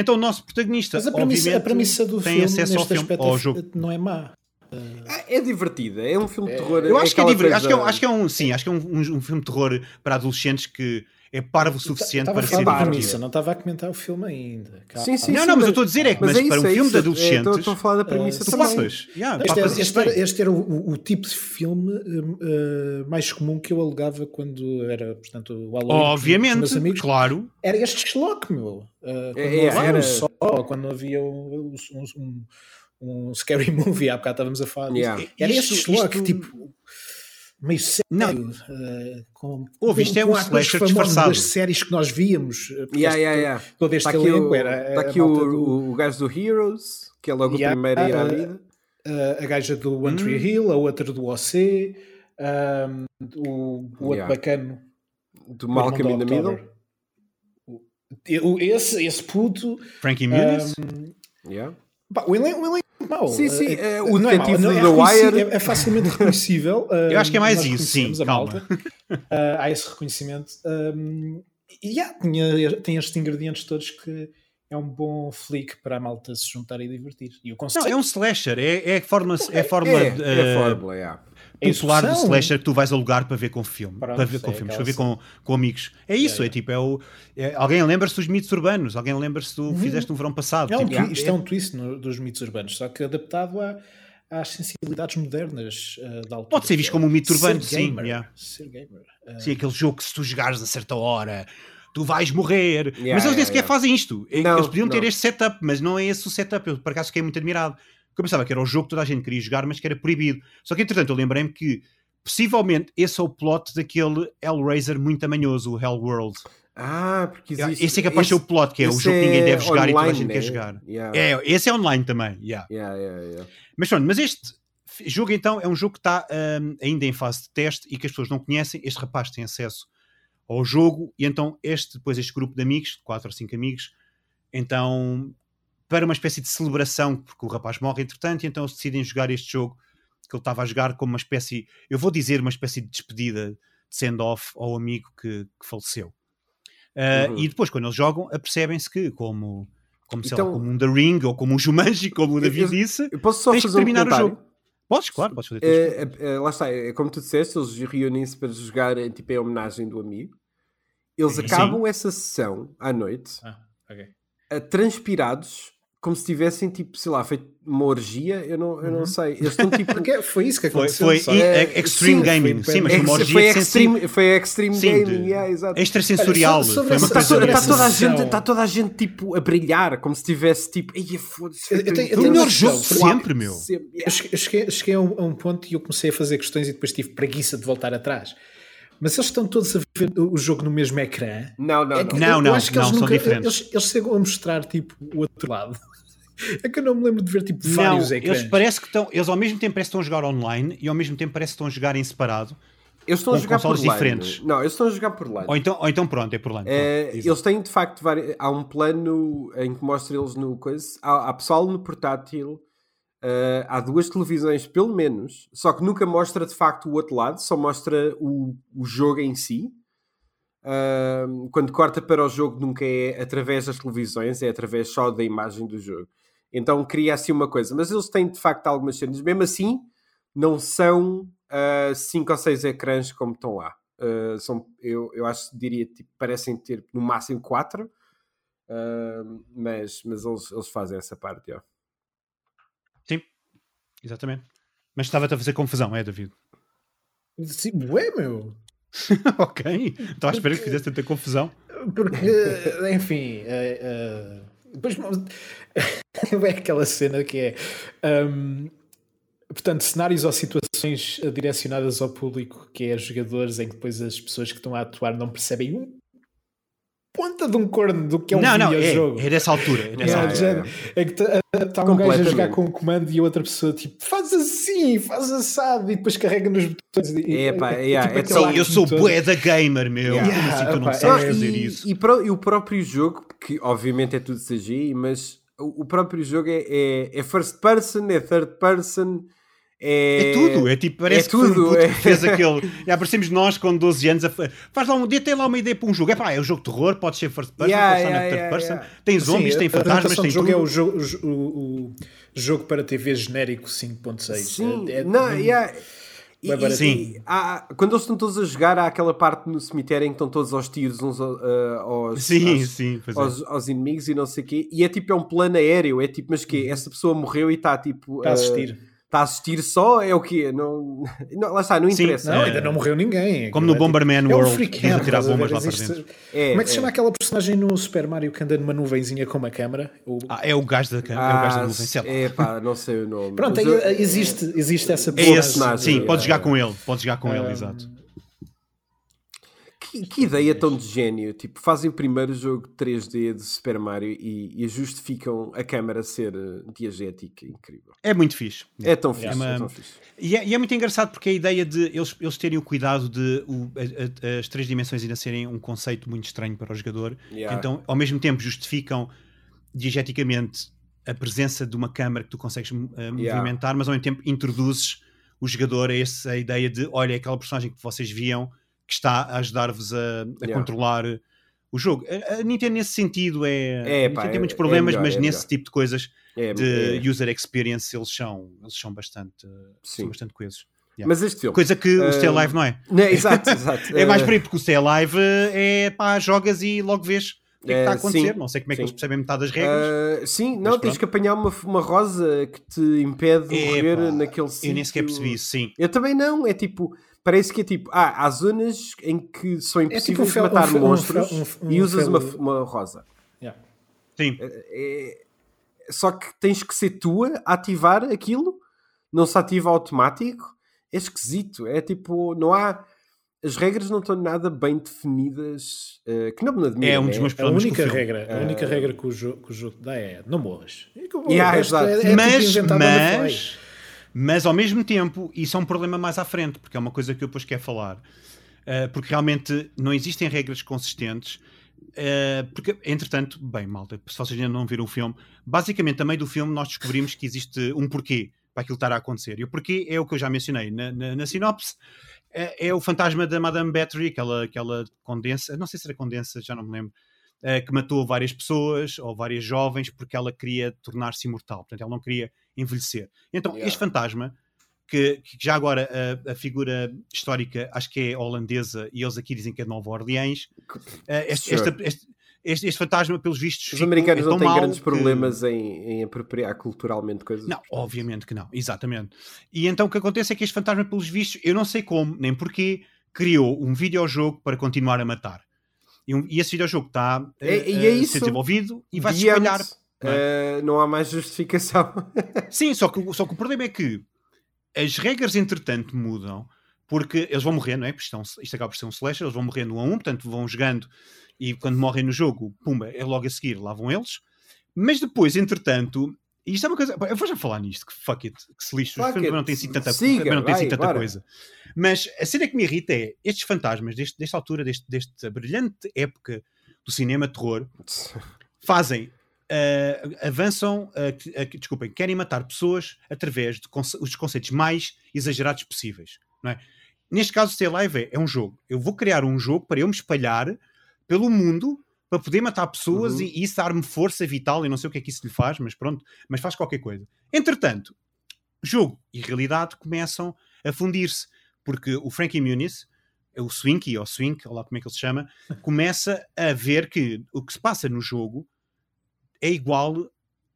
Então o nosso protagonista, Mas a premissa, a premissa do tem filme acesso ao, filme, aspecto ao é- jogo. não é má. Ah, É divertida, é um filme de terror. Eu acho que é divertido. Acho que é, um- acho que é um, sim, acho que é um, um- um filme de terror para adolescentes que é parvo o suficiente para ser divertido. premissa, não estava a comentar o filme ainda. Calma. Sim, sim, Não, sim, não, mas mas- eu estou a dizer é que mas é isso, para um é filme isso. de É, Estou adolescentes, estou a falar da premissa tu tu também. Yeah, Este, era, este, era, este era o, o- tipo de filme eh, mais comum que eu alegava quando era, portanto, o Halloween Obviamente, meus amigos. claro. Era este Schlock, meu. Uh, quando É, não é, havia era- um só, quando havia um, um, um, um scary movie, há bocado estávamos a falar. Yeah. Era Isto- este Schlock, isto- tipo, meio sério. Não. uh, com, Ouve, isto é um slasher disfarçado. das séries que nós víamos. porque Yeah, este- yeah, yeah. Todo este Está aqui, elenco o, era está aqui o, do- o, gajo do Heroes, que é logo Yeah, o primeiro a ir à uh, vida. a gaja do One Hum. Tree Hill, a outra do OC, um, o, o outro Yeah. bacano. Do Malcolm in the Middle. Esse, esse puto. Frankie Muniz. um, Yeah. Pá, o elenco, mau. Sim, sim, É- é, o não é mau, detetive não é The reconheci- Wire. É, é facilmente reconhecível. Eu acho que é mais isso, sim, a malta. Ah, há esse reconhecimento. Um, e yeah, tinha, tem estes ingredientes todos que é um bom flick para a malta se juntar e divertir. E o Não, conceito é um slasher, é, é a fórmula, é fórmula É, é eh, a fórmula, yeah. É popular do slasher que tu vais alugar para ver com filme, Pronto, para ver com é filmes, para ver com, com amigos. É isso, Yeah, é tipo, é o. é- alguém lembra-se dos mitos urbanos, alguém lembra-se do que fizeste no verão passado. É um tipo, isto é um twist no- dos mitos urbanos, só que adaptado a- às sensibilidades modernas ah, da altura. Pode ser visto como um mito Ser urbano, sim, gamer, yeah. Ser gamer. Ah, Sim, aquele jogo que se tu jogares a certa hora tu vais morrer. Yeah, mas eles nem yeah, sequer yeah. fazem isto. É- Não, eles podiam ter não. este setup, mas não é esse o setup. Eu por acaso fiquei muito admirado. Porque eu pensava que era o jogo que toda a gente queria jogar, mas que era proibido. Só que entretanto eu lembrei-me que possivelmente esse é o plot daquele Hellraiser muito amanhoso, o Hellworld. Ah, porque existe. Esse é capaz de ser o plot, que é o jogo que ninguém deve jogar e toda a online, gente né? quer jogar. Yeah. É, esse é online também. yeah. Yeah. Mas pronto, mas este jogo então é um jogo que está hum, ainda em fase de teste e que as pessoas não conhecem. Este rapaz tem acesso ao jogo e então este, depois este grupo de amigos, 4 ou 5 amigos, então para uma espécie de celebração, porque o rapaz morre entretanto, e então eles decidem jogar este jogo que ele estava a jogar como uma espécie, eu vou dizer uma espécie de despedida, de send-off ao amigo que, que faleceu. Uh, Uhum. E depois, quando eles jogam, apercebem-se que, como, como, sei lá, Então- como um The Ring ou como um Jumanji, como o David Eu- disse, Eu posso só tens que fazer um terminar o comentário? jogo. Podes, claro, podes fazer. É, é, é, lá está, é como tu disseste, eles reúnem-se para jogar em, tipo, em homenagem do amigo. Eles Sim. acabam essa sessão à noite ah, ok. a transpirados como se tivessem, tipo, sei lá, feito uma orgia. Eu não, eu não sei. Eles estão tipo. Porque foi isso que Foi, aconteceu. foi e- É, Extreme sim, Gaming, foi- sim, mas é foi uma orgia foi, extreme, foi extreme Sim, gaming, de- yeah, exato. Extrasensorial. Foi Está, toda, a gente, está toda a gente tipo a brilhar, como se tivesse tipo, ei, foda-se. Eu- eu tenho- eu Foi tenho o melhor uma jogo sempre, meu. Sempre, cheguei, eu cheguei- cheguei a, um, a um ponto e eu comecei a fazer questões e depois tive preguiça de voltar atrás. Mas eles estão todos a ver o jogo no mesmo ecrã. Não, não, É não. que Não, eu- eu não, acho que não, eles são nunca, diferentes. Eles, eles chegam a mostrar tipo o outro lado. É que eu não me lembro de ver tipo Não, vários ecrãs. eles parece que estão, eles ao mesmo tempo parece que estão a jogar online e ao mesmo tempo parece que estão a jogar em separado. Eles estão a jogar por LAN. diferentes. Não, eles estão a jogar por LAN. Ou então, ou então pronto, é por lá. É, eles têm de facto vários. Há um plano em que mostra eles no coisa. Há, há pessoal no portátil. Eh, há duas televisões, pelo menos. Só que nunca mostra de facto o outro lado, só mostra o, o jogo em si. Ahm, quando corta para o jogo, nunca é através das televisões, é através só da imagem do jogo. Então cria assim uma coisa. Mas eles têm de facto algumas cenas. Mesmo assim, não são 5 ou 6 ecrãs como estão lá. Uh, são, eu, eu acho diria tipo, parecem ter no máximo 4, mas, mas eles, eles fazem essa parte. ó. Sim, exatamente. Mas estava-te a fazer confusão, é, David? Sim, ué, meu. ok. Estava à espera que fizesse tanta confusão. Porque, enfim, eh, eh, depois é aquela cena que é. hum, portanto, cenários ou situações direcionadas ao público, que é jogadores, em que depois as pessoas que estão a atuar não percebem um ponta de um corno do que é um não, não, é, videojogo. é dessa altura. É nessa É, altura. É que está um gajo a jogar com um comando e a outra pessoa tipo faz assim, faz assado e depois carrega nos botões. e- É, pá, yeah, tipo é tão- Eu sou bué da gamer, meu. Yeah. Como assim tu não Opa, sabes é- fazer e, isso? E, pro- e o próprio jogo, que obviamente é tudo CGI, mas o, o próprio jogo é, é, é first person, é third person, é, É tudo, é tipo, parece é que foi um tudo, puto é. que fez aquele. Já aparecemos nós com 12 anos a fa- faz lá um dia, tem lá uma ideia para um jogo. É pá, é um jogo de terror, pode ser first person, Yeah, pode na yeah, third yeah, person. yeah. Tem zombies, Sim, tem fantasmas, tem jogo tudo. é o jogo, o, o jogo para TV genérico 5.6. Sim, É- é- não, yeah. E, e- e há- quando eles estão todos a jogar, há aquela parte no cemitério em que estão todos aos tiros uns ah, aos, Sim, aos, sim, é. aos, aos inimigos e não sei o quê. E é tipo, é um plano aéreo. É tipo, mas que Essa pessoa morreu e está tipo. Está a ah, assistir. Está a assistir só? É o quê? Não, não, lá está, não Sim, interessa. Não, É. ainda não morreu ninguém. Como no é Bomberman tipo- World, É um freak tens a hand, tirar bombas lá para dentro. É, Como é que se é. chama aquela personagem no Super Mario que anda numa nuvenzinha com uma câmera? O- Ah, é o gajo da, é o gajo da Ah, nuvem, sei lá. é pá, não sei o nome. Pronto, Mas aí, eu- existe, existe essa É personagem. esse, personagem, sim, é, podes jogar é. com ele, podes jogar com ele, Um, exato. Que, que ideia tão de gênio. Tipo, fazem o primeiro jogo 3D de Super Mario e, e justificam a câmara ser eh, diegética. Incrível. É muito fixe. É tão fixe, uma- é tão fixe. E é, e é muito engraçado porque a ideia de eles, eles terem o cuidado de o- a- a- as três dimensões ainda serem um conceito muito estranho para o jogador, Yeah. então ao mesmo tempo justificam diegeticamente a presença de uma câmara que tu consegues eh, movimentar, mas ao mesmo tempo introduzes o jogador a essa ideia de olha, é aquela personagem que vocês viam que está a ajudar-vos a, a Yeah. controlar o jogo. A, a Nintendo nesse sentido é, É, Nintendo pá, tem é- muitos é problemas, melhor, mas é nesse melhor. tipo de coisas É, de é- user experience eles são, eles são bastante, Sim. são bastante coesos. Yeah. Mas este filme. Coisa que o Stay Ah, Alive não é. Não, exato, exato. É mais Eh, por aí, porque o Stay Alive é pá, jogas e logo vês o que é que está a acontecer. sim, não sei como é que sim. eles percebem metade das regras. ah, sim, não, tens pronto. que apanhar uma, uma rosa que te impede de morrer Epá, naquele sítio. eu nem sequer percebi isso, sim. Eu também não, é tipo, parece que é tipo, ah, há zonas em que são tipo impossíveis fel- de matar um um monstros um- e usas uma, uma rosa. Yeah. Sim. É- Só que tens que ser tu a ativar aquilo, não se ativa automático. É esquisito, é tipo, não há. As regras não estão nada bem definidas, eh, que não me admira. É um né? dos meus A problemas o única filme. regra, a única regra que o, jogo, que o jogo dá é não morras. E o Yeah, exato. é, é tipo mas, mas ao mesmo tempo, isso é um problema mais à frente, porque é uma coisa que eu depois quero falar. Uh, porque realmente não existem regras consistentes. uh, porque, entretanto, bem, malta, se vocês ainda não viram o filme, basicamente, a meio do filme, nós descobrimos que existe um porquê para aquilo estar a acontecer. E o porquê é o que eu já mencionei na, na, na sinopse. É, é o fantasma da Madame Battery, aquela, aquela condensa, não sei se era condensa, já não me lembro, eh, que matou várias pessoas ou várias jovens porque ela queria tornar-se imortal. Portanto, ela não queria envelhecer. Então, Yeah. este fantasma, que, que já agora a, a figura histórica acho que é holandesa e eles aqui dizem que é de Nova Orleans, eh, este, Sure. esta- este, este- este fantasma, pelos vistos, Os ficou- americanos é não têm grandes que- problemas em, em apropriar culturalmente coisas. não, obviamente que não, exatamente. E então o que acontece é que este fantasma, pelos vistos, eu não sei como, nem porquê, criou um videojogo para continuar a matar. E, um- e esse videojogo está É- a é isso. ser desenvolvido e vai se espalhar. Não é? eh, não há mais justificação. Sim, só que, só que o problema é que as regras, entretanto, mudam porque eles vão morrer, não é? Porque isto, é isto acaba por ser um slasher, eles vão morrendo um a um, portanto vão jogando e quando morrem no jogo, pumba, é logo a seguir, lá vão eles. Mas depois, entretanto, e isto é uma coisa. Eu vou já falar nisto, que fuck it, que se lixo. Fuck não tem assim tanta, Siga, não assim tanta bora. coisa. Mas a cena que me irrita é estes fantasmas, deste, desta altura, deste, desta brilhante época do cinema terror, fazem, ah, avançam, ah, que- desculpem, querem matar pessoas através de conce- os conceitos mais exagerados possíveis. Não é? Neste caso, Stay Alive é, é um jogo. Eu vou criar um jogo para eu me espalhar pelo mundo para poder matar pessoas Uhum. e, e isso dar-me força vital. Eu não sei o que é que isso lhe faz, mas pronto, mas faz qualquer coisa. Entretanto, jogo e realidade começam a fundir-se, porque o Frankie Muniz, o Swinky, ou Swink, ou lá como é que ele se chama, começa a ver que o que se passa no jogo é igual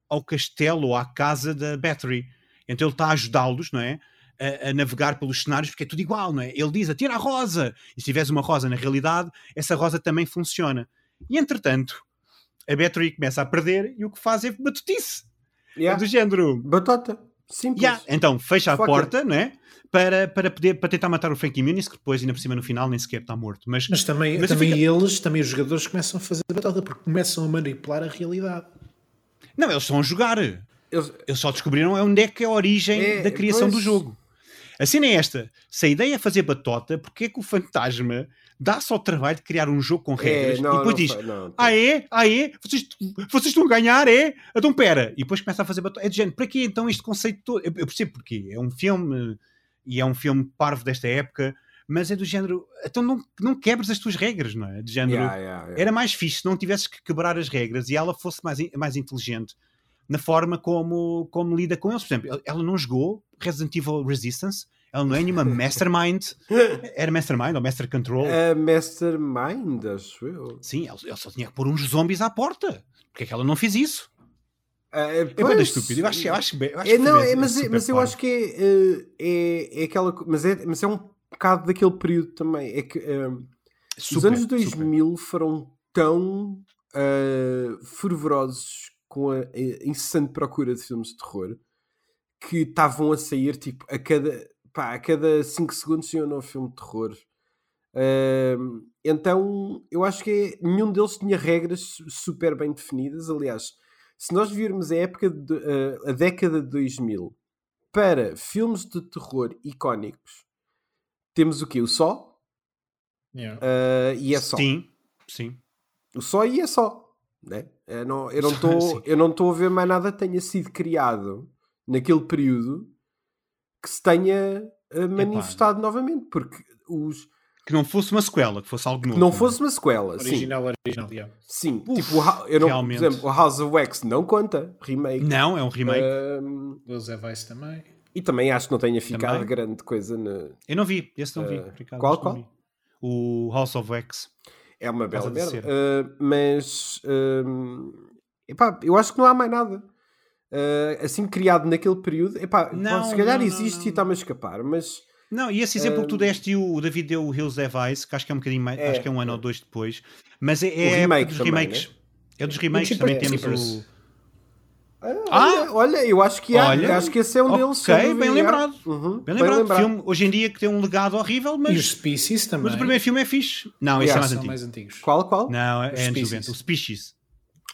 ao castelo ou à casa da Battery. Então ele está a ajudá-los, não é? A, a navegar pelos cenários, porque é tudo igual, não é? Ele diz: atira a rosa! E se tiveres uma rosa na realidade, essa rosa também funciona. E entretanto, a Battery começa a perder e o que faz é batutice. É Yeah. do género. Batata. Simples. Yeah, então fecha a Fuck porta, não é? Para, para, poder, para tentar matar o Frankie Muniz, que depois, ainda por cima, no final, nem sequer está morto. Mas, Mas também, Mas também fico- eles, também os jogadores começam a fazer batata porque começam a manipular a realidade. não, eles estão a jogar. Eles- Eles só descobriram é onde é que é a origem É, da criação pois. do jogo. A cena é esta: se a ideia é fazer batota, porque é que o fantasma dá-se ao trabalho de criar um jogo com regras É, não, e depois diz: foi, não. Ah, é? Ah, é? Vocês, vocês estão a ganhar, é? Então pera. E depois começa a fazer batota. É de género, para que então este conceito todo? Eu, eu percebo porquê. É um filme e é um filme parvo desta época, mas é do género. Então não, não quebres as tuas regras, não é? De género. Yeah, yeah, yeah. Era mais fixe se não tivesses que quebrar as regras e ela fosse mais, mais inteligente na forma como, como lida com eles. Por exemplo, ela não jogou Resident Evil Resistance, ela não é nenhuma Mastermind. Era Mastermind ou Master Control? A Mastermind, acho eu. Sim, ela, ela só tinha que pôr uns zombies à porta. Porque é que ela não fez isso? Ah, É pois, bem estúpido. Eu acho, eu acho, bem- eu acho É, não, é, mas, super mas eu acho que é, eh, é, é aquela. Mas é, mas é um bocado daquele período também. É que eh, os Super, anos super. 2000 foram tão eh, fervorosos com a, a incessante procura de filmes de terror que estavam a sair tipo a cada, pá, a cada 5 segundos tinha um novo filme de terror. Eh, então eu acho que é- nenhum deles tinha regras su- super bem definidas. Aliás, se nós virmos a época de, eh, a década de 2000 para filmes de terror icónicos, temos o quê? O Só Yeah. eh, e é só. Sim, sim. O só e é só. Né? Eu não estou sim. eu não estou a ver mais nada que tenha sido criado naquele período que se tenha eh, manifestado novamente, porque os Que não fosse uma sequela, que fosse algo que novo. não é? fosse uma sequela, sim, Original, original, yeah. sim, Uf, tipo, eu não, por realmente. exemplo, o House of Wax não conta remake. Não, é um remake. Do Zé Weiss também. e também acho que não tenha ficado Também. grande coisa na, Eu não vi, esse não vi. Eh, Ricardo, qual, qual? vi. O House of Wax. É uma bela merda. Uh, mas um, epá, eu acho que não há mais nada. Uh, assim criado naquele período, epá, Não, pá, se calhar não, existe não. e está-me a escapar, mas Não, e esse exemplo que tu Ahm, deste, e o David deu o Hills Have Eyes, que acho que é um bocadinho mais, É, acho que é um ano é. ou dois depois, mas é, é O remake dos também, remakes. né? É dos remakes, também temos o. ah, Ah! olha, olha, eu acho que há, Olha, acho que esse é um deles. ok, bem lembrado. Uhum, Bem lembrado, filme hoje em dia que tem um legado horrível, E mas, os Species também. mas o primeiro filme é fixe. Não, esse Yeah, é mais são antigo. mais antigos. Qual, qual? Não, é Os anos Species. 90. O Species.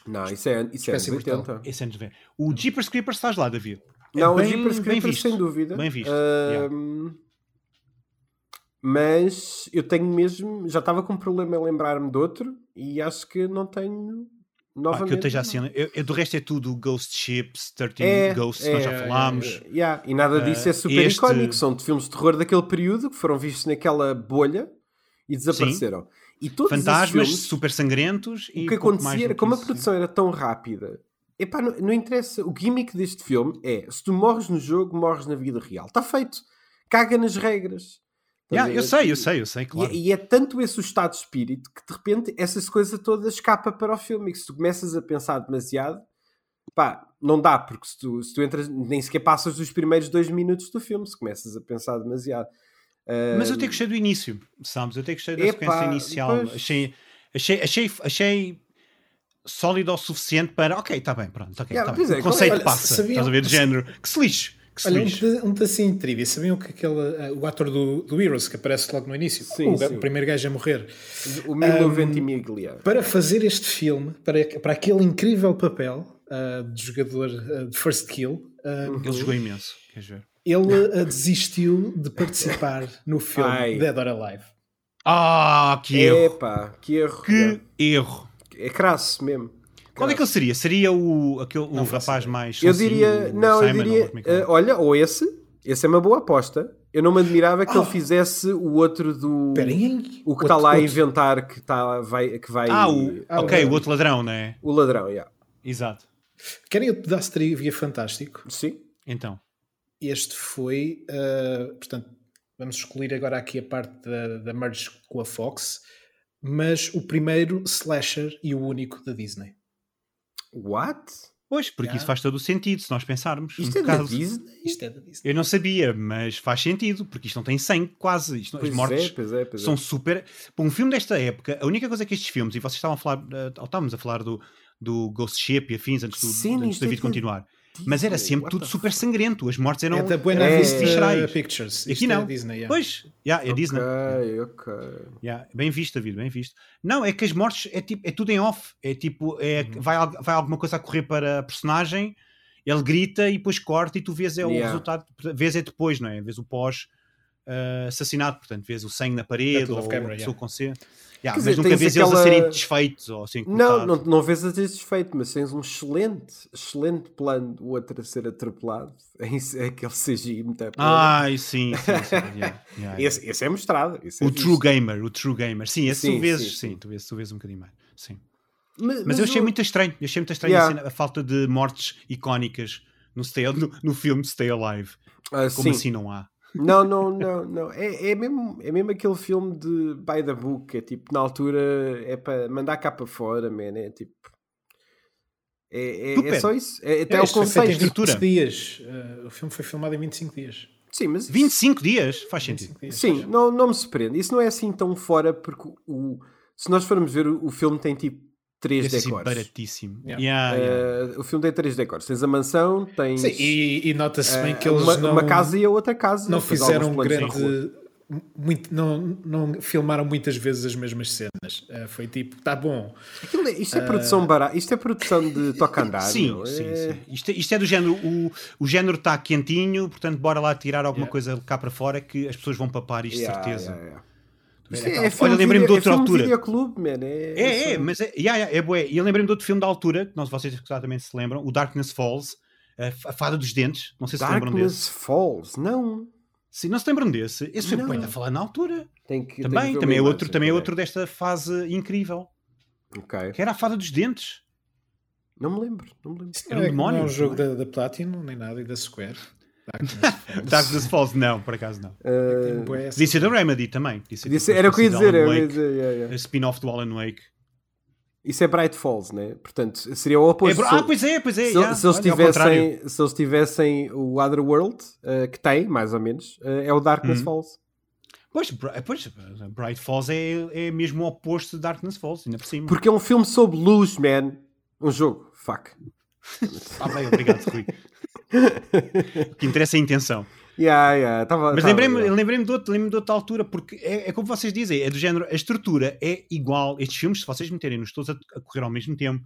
Não, isso é, isso é anos Espécie brutal. 80. Esse é anos 90. O Jeepers Creepers estás lá, David. É Não, bem- o Jeepers Creepers sem dúvida. Bem visto, Ahm, Mas eu tenho mesmo, já estava com problema em lembrar-me de outro e acho que não tenho Ah, novamente. que eu esteja assim. Eu, eu, do resto é tudo Ghost Ships, 13 É, Ghosts, é, nós já é, falámos. Eh, yeah, E nada disso é super este- icónico. São de filmes de terror daquele período que foram vistos naquela bolha e desapareceram. E todos Fantasmas filmes, super sangrentos e o que acontecia era, como a produção era tão rápida, epá, não, não interessa. O gimmick deste filme é: se tu morres no jogo, morres na vida real. Está feito. Caga nas regras. Estás Yeah, eu sei, eu sei, eu sei, E- claro. E, é tanto esse o estado de espírito que de repente essa coisa toda escapa para o filme. E que se tu começas a pensar demasiado, pá, não dá, porque se tu, se tu entras, nem sequer passas dos primeiros dois minutos do filme, se começas a pensar demasiado. Mas eu até gostei do início, sabes? Eu até gostei da Epá, sequência inicial. pois. Achei, achei, achei, achei sólido o suficiente para. Ok, está bem, pronto. ok, Yeah, tá bem. é, o conceito olha, passa. sabiam- Estás a ver? De género. Que se lixe. Que se Olha, um, lixe. um pedacinho de trivia. Sabiam que aquele, eh, o ator do, do Heroes, que aparece logo no início, Sim, o, sim. o primeiro gajo a morrer, O Milo Ventimiglia. para fazer este filme, para, para aquele incrível papel ah, de jogador ah, de First Kill, ah, Ele jogou imenso. Queres ver? Ele ah, desistiu de participar no filme Ai. Dead or Alive. Ah, que erro. Epá, que erro. Que erro. É crasso mesmo. Qual é que ele seria? Seria o, aquele, o Não faço rapaz mais. Eu diria, o não, eu Simon, diria, ou é é? eh, olha, ou esse, esse é uma boa aposta. Eu não me admirava que Ah. ele fizesse o outro do. Espera aí. O que está lá a inventar que, tá, vai, que vai. Ah, o, Ah, ok, o- o outro ladrão, não é? o ladrão, yeah. Exato. Querem outro pedaço de trivia fantástico? Sim. Então. Este foi, ah, portanto, vamos excluir agora aqui a parte da, da merge com a Fox, mas o primeiro slasher e o único da Disney. What? Pois, porque Yeah. isso faz todo o sentido se nós pensarmos. Isto um é da. Disney? Isto é da Disney. Eu não sabia, mas faz sentido, porque isto não tem sangue quase. Isto, Pois as mortes é, pois é, pois é. são super. Para um filme desta época, a única coisa que estes filmes, e vocês estavam a falar, eh, ou estávamos a falar do, do Ghost Ship e afins antes do, Sim, antes do é David que- continuar. Mas era Disney, sempre what tudo super sangrento. As mortes eram É da Buena É. Vista viscerais. Pictures. Aqui Isto não. É Disney, yeah. Pois, yeah, é Disney. Ok, ok. Yeah, bem visto, David, bem visto. Não, é que as mortes é, tipo, é tudo em off. É tipo, é, Uhum. vai, vai alguma coisa a correr para a personagem, ele grita e depois corta e tu vês é o Yeah. resultado, vês é depois, não é? Vês o pós ah, assassinato, portanto, vês o sangue na parede ou Camera, a pessoa yeah. com C. Yeah, mas dizer, nunca vês eles a aquela- serem desfeitos ou assim. Não, não, não vês a ter desfeito, mas tens um excelente, excelente plano do outro a ser atropelado. É aquele CGI muito podre. Ai, sim, sim, sim. yeah, yeah, esse, esse é mostrado. esse é O visto. True Gamer, o True Gamer. Sim, esse Sim, tu vês, sim, sim, tu vês, tu vês um bocadinho mais. Sim. Mas, Mas eu achei o- muito estranho, eu achei muito estranho a, cena- a falta de mortes icónicas no, Stay, no, no filme Stay Alive. Ah, Como sim. assim não há? Não, não, não, não. É, é, mesmo, é mesmo aquele filme de by the book. É tipo, na altura, é para mandar cá para fora, man. É tipo. É, é, é só isso. É, até É, o em contexto. estrutura. 25 dias. Uh, o filme foi filmado em 25 dias. Sim, mas. 25 dias? Faz sentido. 25 dias. Sim, não, não me surpreende. Isso não é assim tão fora, porque o, se nós formos ver, o, o filme tem tipo três Deve ser assim decors. baratíssimo. Yeah. Yeah, yeah. Eh, o filme tem três decors. Tens a mansão, tens Sim, e, e nota-se bem eh, que eles uma, não, uma casa e a outra casa. não fizeram rua. grande. Muito, não, não filmaram muitas vezes as mesmas cenas. Uh, foi tipo, tá bom. Aquilo é- isto é produção barata. Isto é produção de toca andar. Sim, meu. sim, É- sim. Isto, é- isto é do género, o, o género está quentinho, portanto, bora lá tirar alguma coisa cá para fora que as pessoas vão papar isto, certeza. Isto aquela- é, é filme Olha, lembrei-me de outra é altura. videoclube, man. É, É, é, mas é, yeah, yeah, é bué. E eu lembrei-me de outro filme da altura, que não vocês exatamente se lembram, o Darkness Falls, a, Fada dos Dentes. Não sei se se lembram desse. Darkness Falls. Não. Sim, não se lembram desse? Esse foi Não. bué a falar na altura. Tem que, tem que Também, também é outro, também é outro desta fase incrível. Ok. Que era a Fada dos Dentes. Não me lembro. Não me lembro. Era um é, demónio, não é um jogo da, da Platinum, nem nada, e da Square. Darkness Falls. Darkness Falls, não, por acaso não. Essa- Podia ser da Remedy também. Podia ser era o que eu ia dizer. Alan eu ia Wake, dizer, yeah, yeah. a spin-off do Alan Wake. Isso é Bright Falls, né? Portanto, seria o É, oposto. Se- ah, pois é, pois é. se, yeah. se eles tivessem, se eles tivessem o Otherworld, uh, que tem, mais ou menos, uh, é o Darkness Uhum. Falls. Pois, Bri- pois, Bright Falls é, é mesmo o oposto de Darkness Falls, ainda por cima. Porque é um filme sobre luz, man. Um jogo. Fuck. Ah, bem, obrigado, Rui. o que interessa é a intenção. Yeah, yeah. Tava, Mas lembrei-me yeah. lembrei de, outro- lembrei-me de outra altura, porque é, é como vocês dizem, é do género, a estrutura é igual. Estes filmes, se vocês meterem-nos todos a, a correr ao mesmo tempo,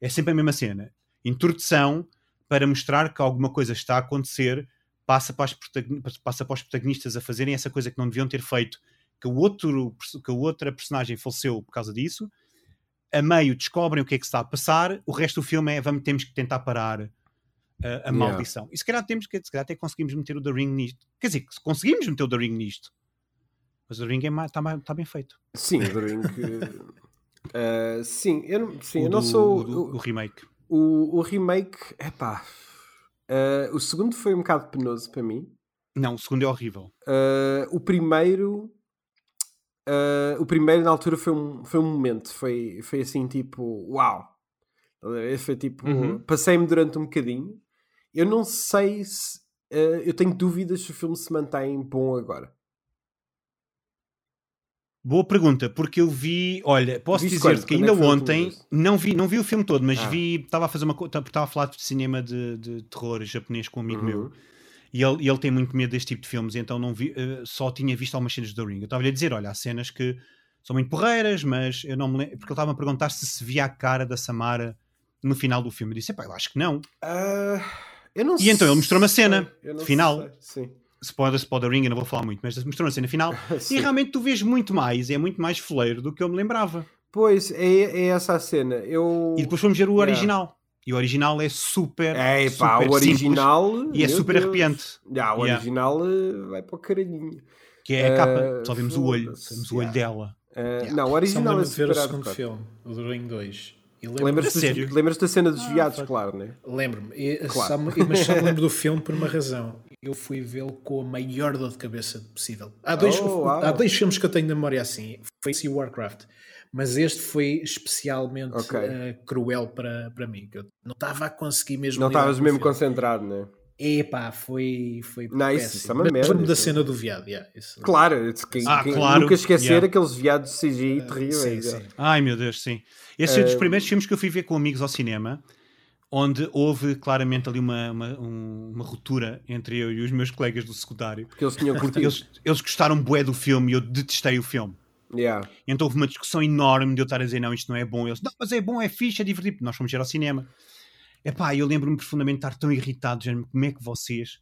é sempre a mesma cena. Introdução para mostrar que alguma coisa está a acontecer, passa para, as passa para os protagonistas a fazerem essa coisa que não deviam ter feito, que, o outro, que a outra personagem faleceu por causa disso. A meio descobrem o que é que se está a passar, o resto do filme é vamos, temos que tentar parar uh, a Yeah. maldição. E se calhar temos que, se calhar até conseguimos meter o The Ring nisto. Quer dizer, se conseguimos meter o The Ring nisto. Mas o The Ring está tá bem feito. Sim, o The Ring. uh, sim, eu não, sim, o eu não do- sou. o, do- o- o remake. O, o remake, epá. Uh, o segundo foi um bocado penoso para mim. Não, o segundo é horrível. Uh, o primeiro. Uh, o primeiro na altura foi um, foi um momento. Foi, foi assim tipo. Uau! Foi tipo. Uhum. Passei-me durante um bocadinho. Eu não sei se. uh, eu tenho dúvidas se o filme se mantém bom agora. Boa pergunta, porque eu vi, olha, posso Viste dizer quando? que Quando é ainda que ontem não vi, não vi o filme todo, mas Ah. vi, estava a fazer uma estava a falar de cinema de, de terror japonês com um amigo Uhum. meu. E ele, ele tem muito medo deste tipo de filmes, então não vi, eh, só tinha visto algumas cenas do Ring. Eu estava-lhe a dizer: olha, há cenas que são muito porreiras, mas eu não me lembro. Porque ele estava a perguntar se se via a cara da Samara no final do filme. Eu disse: pá, eu acho que não. Ah, eu não E então ele mostrou uma cena final. sei, Sim. O The Ring, eu não vou falar muito, mas mostrou uma cena final. e realmente tu vês muito mais, é muito mais foleiro do que eu me lembrava. Pois, é, é essa a cena. Eu... E depois fomos ver o Yeah. original. E o original é super. É pá, super o original. simples e é super Deus. arrepiante. Já, o Yeah. original eh, vai para o caralhinho. Que é a capa. Só vemos o olho. Vemos o olho yeah. dela. Eh, Yeah. Não, o original é de ver super o segundo filme, o do Ring 2. E lembro- Lembras-te dos- lembras-te da cena dos Ah, viados, fuck. claro, né? Lembro-me, Claro. mas só me lembro do filme por uma razão. Eu fui vê-lo com a maior dor de cabeça possível. Há dois, Oh, há dois filmes que eu tenho de memória assim: foi esse e Warcraft. Mas este foi especialmente Ok. eh, cruel para, para mim. que Eu não estava a conseguir mesmo. Não estavas mesmo filme. concentrado, né? Epá, foi, foi Não, isso- péssimo. isso é uma merda, lembro-me da é- cena do viado. yeah, isso- Claro, quem, Ah, quem- claro, nunca esquecer yeah. aqueles viados de CGI terríveis. Sim, sim. Ai meu Deus, sim. Esse é um dos Eh, primeiros filmes que eu fui ver com amigos ao cinema. onde houve claramente ali uma, uma, um- uma ruptura entre eu e os meus colegas do secundário. Porque eles tinham curtido. eles, eles gostaram bué do filme e eu detestei o filme. Yeah. Então houve uma discussão enorme de eu estar a dizer não, isto não é bom. Eles, não, mas é bom, é fixe, é divertido. Nós fomos ir ao cinema. Epá, eu lembro-me profundamente de estar tão irritado, género, como é que vocês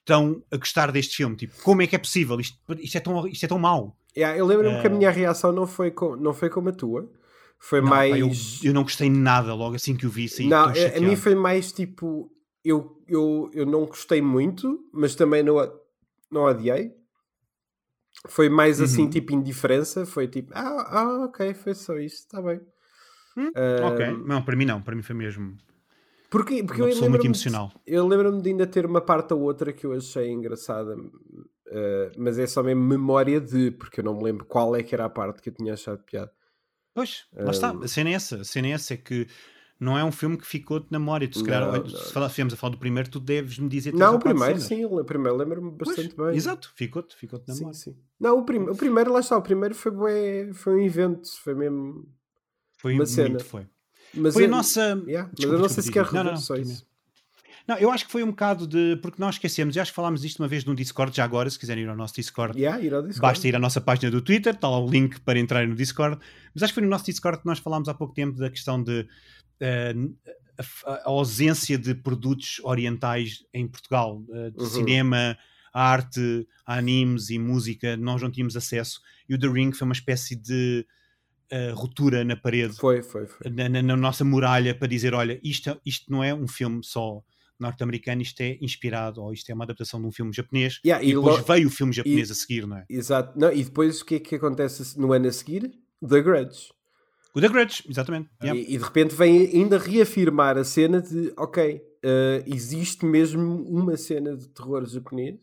estão a gostar deste filme? Tipo, como é que é possível? Isto, isto, é, tão, isto é tão mau. Yeah, eu lembro-me que a Eh, minha reação não foi, com, não foi como a tua. Foi Não, pá, mais. eu, eu não gostei nada logo assim que o vi. Saí não, tão a, a mim foi mais tipo. Eu, eu, eu não gostei muito, mas também não, não odiei. Foi mais assim, Uhum. tipo, indiferença. Foi tipo, ah, ah ok, foi só isto, está bem. Hum, Ah, Ok, não, para mim não, para mim foi mesmo Porque, porque eu pessoa muito lembro-me emocional. de- eu lembro-me de ainda ter uma parte ou outra que eu achei engraçada, ah, mas é só mesmo memória de, porque eu não me lembro qual é que era a parte que eu tinha achado piada. Pois, lá está, a cena é essa, a cena é essa, é que não é um filme que ficou-te na memória. Tu, se calhar, Não, se fala- estivermos a falar do primeiro, tu deves-me dizer três Não, o primeiro, cenas. sim, o primeiro lembro-me Pois, bastante bem. Exato, ficou-te ficou na Sim, memória. sim. Não, o, prim o primeiro, lá está, o primeiro foi, bué, foi um evento, foi mesmo. Foi Uma cena. foi. Mas Foi a eu- nossa. Yeah, mas Desculpa, eu não sei se quer. Não, rever só isso. Não, eu acho que foi um bocado de. Porque nós esquecemos, e acho que falámos disto uma vez no Discord, já agora, se quiserem ir ao nosso Discord, Yeah, ir ao Discord. basta ir à nossa página do Twitter, está lá o link para entrar no Discord. Mas acho que foi no nosso Discord que nós falámos há pouco tempo da questão de a, a ausência de produtos orientais em Portugal, eh, de Uhum. cinema, arte, animes e música, nós não tínhamos acesso. E o The Ring foi uma espécie de eh, ruptura na parede Foi, foi, foi. na, na- na nossa muralha para dizer: olha, isto, isto não é um filme só norte-americano, isto é inspirado, ou isto é uma adaptação de um filme japonês. Yeah, e e depois veio o filme japonês a seguir, não é? Exato. Não, e depois o que é que acontece no ano a seguir? The Grudge. O The Grudge, exatamente. Yeah. E, e de repente vem ainda reafirmar a cena de ok, eh, existe mesmo uma cena de terror japonês.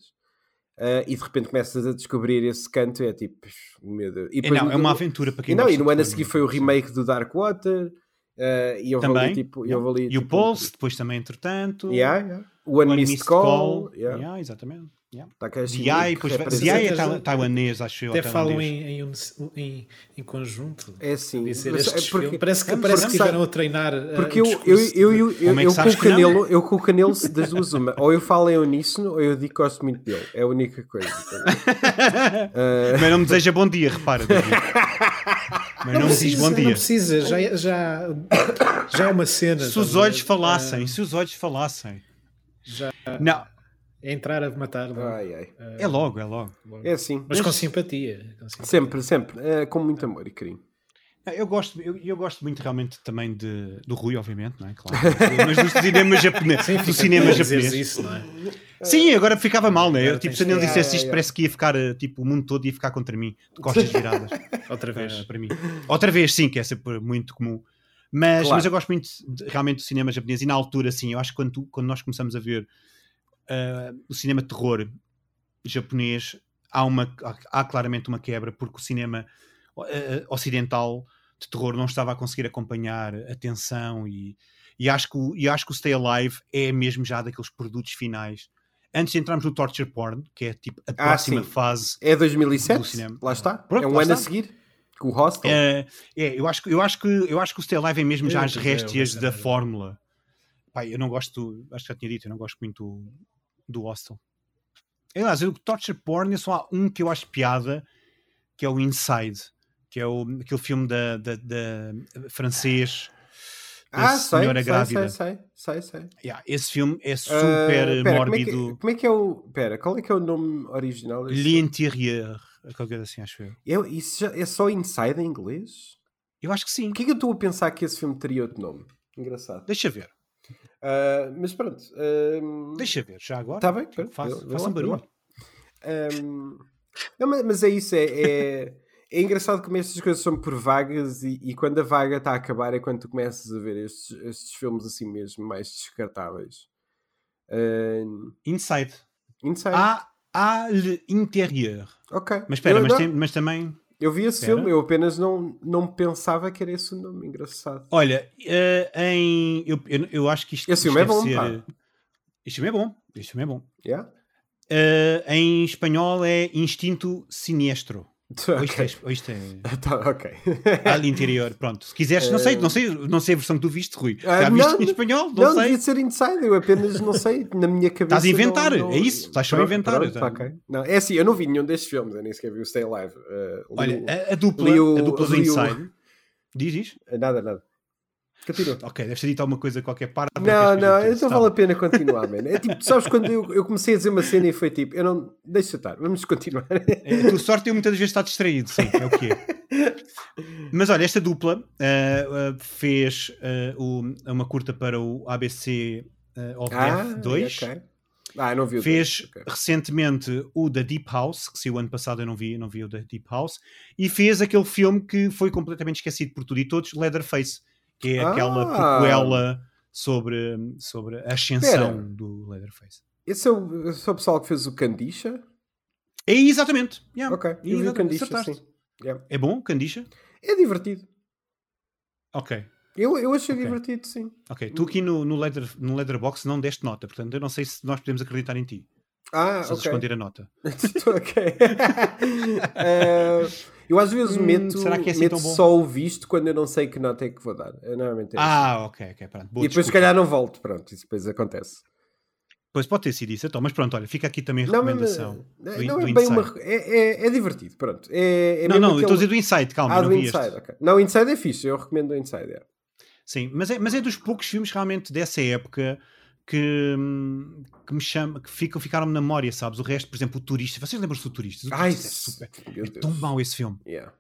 eh, e de repente começas a descobrir esse canto, é tipo, meu Deus. E É, depois não, é uma aventura para E, quem não, e no ano a seguir foi o remake do Darkwater. eh, e eu Também. ali tipo, yeah. eu E o tipo, Pulse, depois também, entretanto. Yeah, yeah. O One Missed Call. yeah. Yeah, exatamente. Yeah. Takashi DI, Miike depois representa- DI é já- taiwanês, acho eu. Até falam em, em, em, em conjunto. É assim. Dizer mas é porque-. Parece que, parece que estiveram a treinar. uh, Porque um eu, eu, eu, eu, é com o não? Canelo, eu com o Canelo das duas uma. Ou eu falo em uníssono ou eu digo que gosto muito dele. É a única coisa. Mas não me deseja bom dia, repara. Mas não, me diz precisa, bom Não dia. precisa, já, é- já, já é uma cena. Se os olhos falassem, se os olhos falassem. Já Não, é entrar a matar. é? Ai, ai. é logo, é logo. É assim. Mas com simpatia. com simpatia. Sempre, sempre. É, com muito amor e carinho. Eu gosto, eu, eu gosto muito realmente também de, do Rui, obviamente, não é? Claro. Mas do cinema japonês. Sim, do cinema japonês. isso, não é? Sim, agora ficava mal, não é? Eu, tipo, se ele que- dissesse isto, parece que ia ficar, eh, tipo, o mundo todo ia ficar contra mim, de costas viradas. Outra eh, vez. para mim. Outra vez, sim, que é sempre muito comum. Mas, Claro. mas eu gosto muito de- realmente do cinema japonês e na altura, sim, eu acho que quando, tu- quando nós começamos a ver eh, o cinema de terror japonês, há, uma, há, claramente uma quebra, porque o cinema eh, ocidental de terror não estava a conseguir acompanhar a tensão e, e, acho que o, e acho que o Stay Alive é mesmo já daqueles produtos finais. Antes de entrarmos no torture porn, que é tipo a Ah, próxima sim. fase É Do 2007? cinema. Lá está. Pronto, é um ano a está. seguir. Com o Hostel. É, é, eu, acho, que- eu, acho que, eu acho que o Stay Alive é mesmo já Eu as dizer, réstias da fórmula. Pai, eu não gosto, acho que já tinha dito, eu não gosto muito do, Hostel. Aliás, o Torture Porn é só há um que eu acho piada, que é o Inside, que é o, aquele filme da, da, da- francês ah, senhora sei, grávida. sei, sei, sei, sei. Yeah, esse filme é Ah, super pera, como é, que, mórbido. como é que é o. Pera, qual é que é o nome original? L'intérieur, qualquer assim, acho eu. Eu, isso já, é só Inside em inglês? Eu acho que sim. Por que é que eu estou a pensar que esse filme teria outro nome? Engraçado. Deixa ver, Ah, mas pronto. ah, deixa ver, já agora. Tá bem, pronto, vê faça lá, um barulho. Ahm, não, mas, é isso, é, é, é engraçado como estas coisas são por vagas e, e quando a vaga está a acabar é quando tu começas a ver estes, estes filmes assim mesmo mais descartáveis. Ahm, Inside. Inside. Há l'intérieur. ok. Mas espera, eu, mas, tem- mas também. Eu vi esse filme, eu apenas não, não pensava que era esse o nome. Engraçado. Olha, eh, em. Eu, eu, eu acho que isto. Esse filme é bom, ser- pá. Este filme é bom. Este filme é bom. Yeah? Eh, em espanhol é Instinto Sinestro. Isto é. Ou isto é... Tá, ok. Ali interior, pronto. Se quiseres, não sei, não sei, não sei a versão que tu viste, Rui. Ah, Já viste não, em espanhol? Não, Não, sei. devia ser inside, eu apenas não sei, na minha cabeça. Estás a inventar, não- é isso, estás só a inventar, pronto, então. ok. Não, é assim, eu não vi nenhum destes filmes, eu nem sequer vi o Stay Alive. Uh, li Olha, o- a, dupla, o- a dupla do li o- Inside. Diz, diz? Nada, nada. Continua. Ok, deves ter dito alguma coisa qualquer parte. Não, não, então vale a pena continuar, man. É tipo, sabes quando eu, eu comecei a dizer uma cena e foi tipo, eu não. Deixa estar, vamos continuar. A tua sorte eu muitas vezes estar distraído, sim, é o que é. Mas olha, esta dupla ah, ah, fez ah, o- uma curta para o ABC uh, of Death 2. ok. Ah, não vi o Fez dois, ok. recentemente o The Deep House, que saiu ano passado, eu não vi, não vi o The Deep House, e fez aquele filme que foi completamente esquecido por tudo e todos, Leatherface, que é aquela Ah! prequela sobre, sobre a ascensão Espera. do Leatherface. Esse é o, esse é o pessoal que fez o Candisha? É exatamente. yeah, Ok, eu vi o Candisha, sim. Yeah. É bom, Candisha? É divertido. Ok. Eu, eu achei Ok. divertido, sim. Ok, tu aqui no, no, leather, no Letterbox não deste nota, portanto eu não sei se nós podemos acreditar em ti. Ah, Estás a ok. esconder a nota. ok. Eh, eu às vezes Hum, meto, será que é assim meto só o visto quando eu não sei que nota é que vou dar. Eu normalmente é assim. Ah, ok, ok, pronto. Boa, e depois se calhar não volto, pronto, isso depois acontece. Pois pode ter sido isso, então, mas pronto, olha, fica aqui também a recomendação. não, do, não do é bem uma. É, é, é divertido, pronto. É, é Não, não, aquele- estou a dizer do Inside, calma, Ah, não do vi Inside, este. ok. Não, o Inside é fixe, eu recomendo o Inside. é. Sim, mas é, mas é dos poucos filmes realmente dessa época que, que me chama, que ficam, ficaram na memória, sabes? O resto, por exemplo, o Turista. Vocês lembram-se do Turista? O Ai, é, super, é tão mau esse filme. Yeah.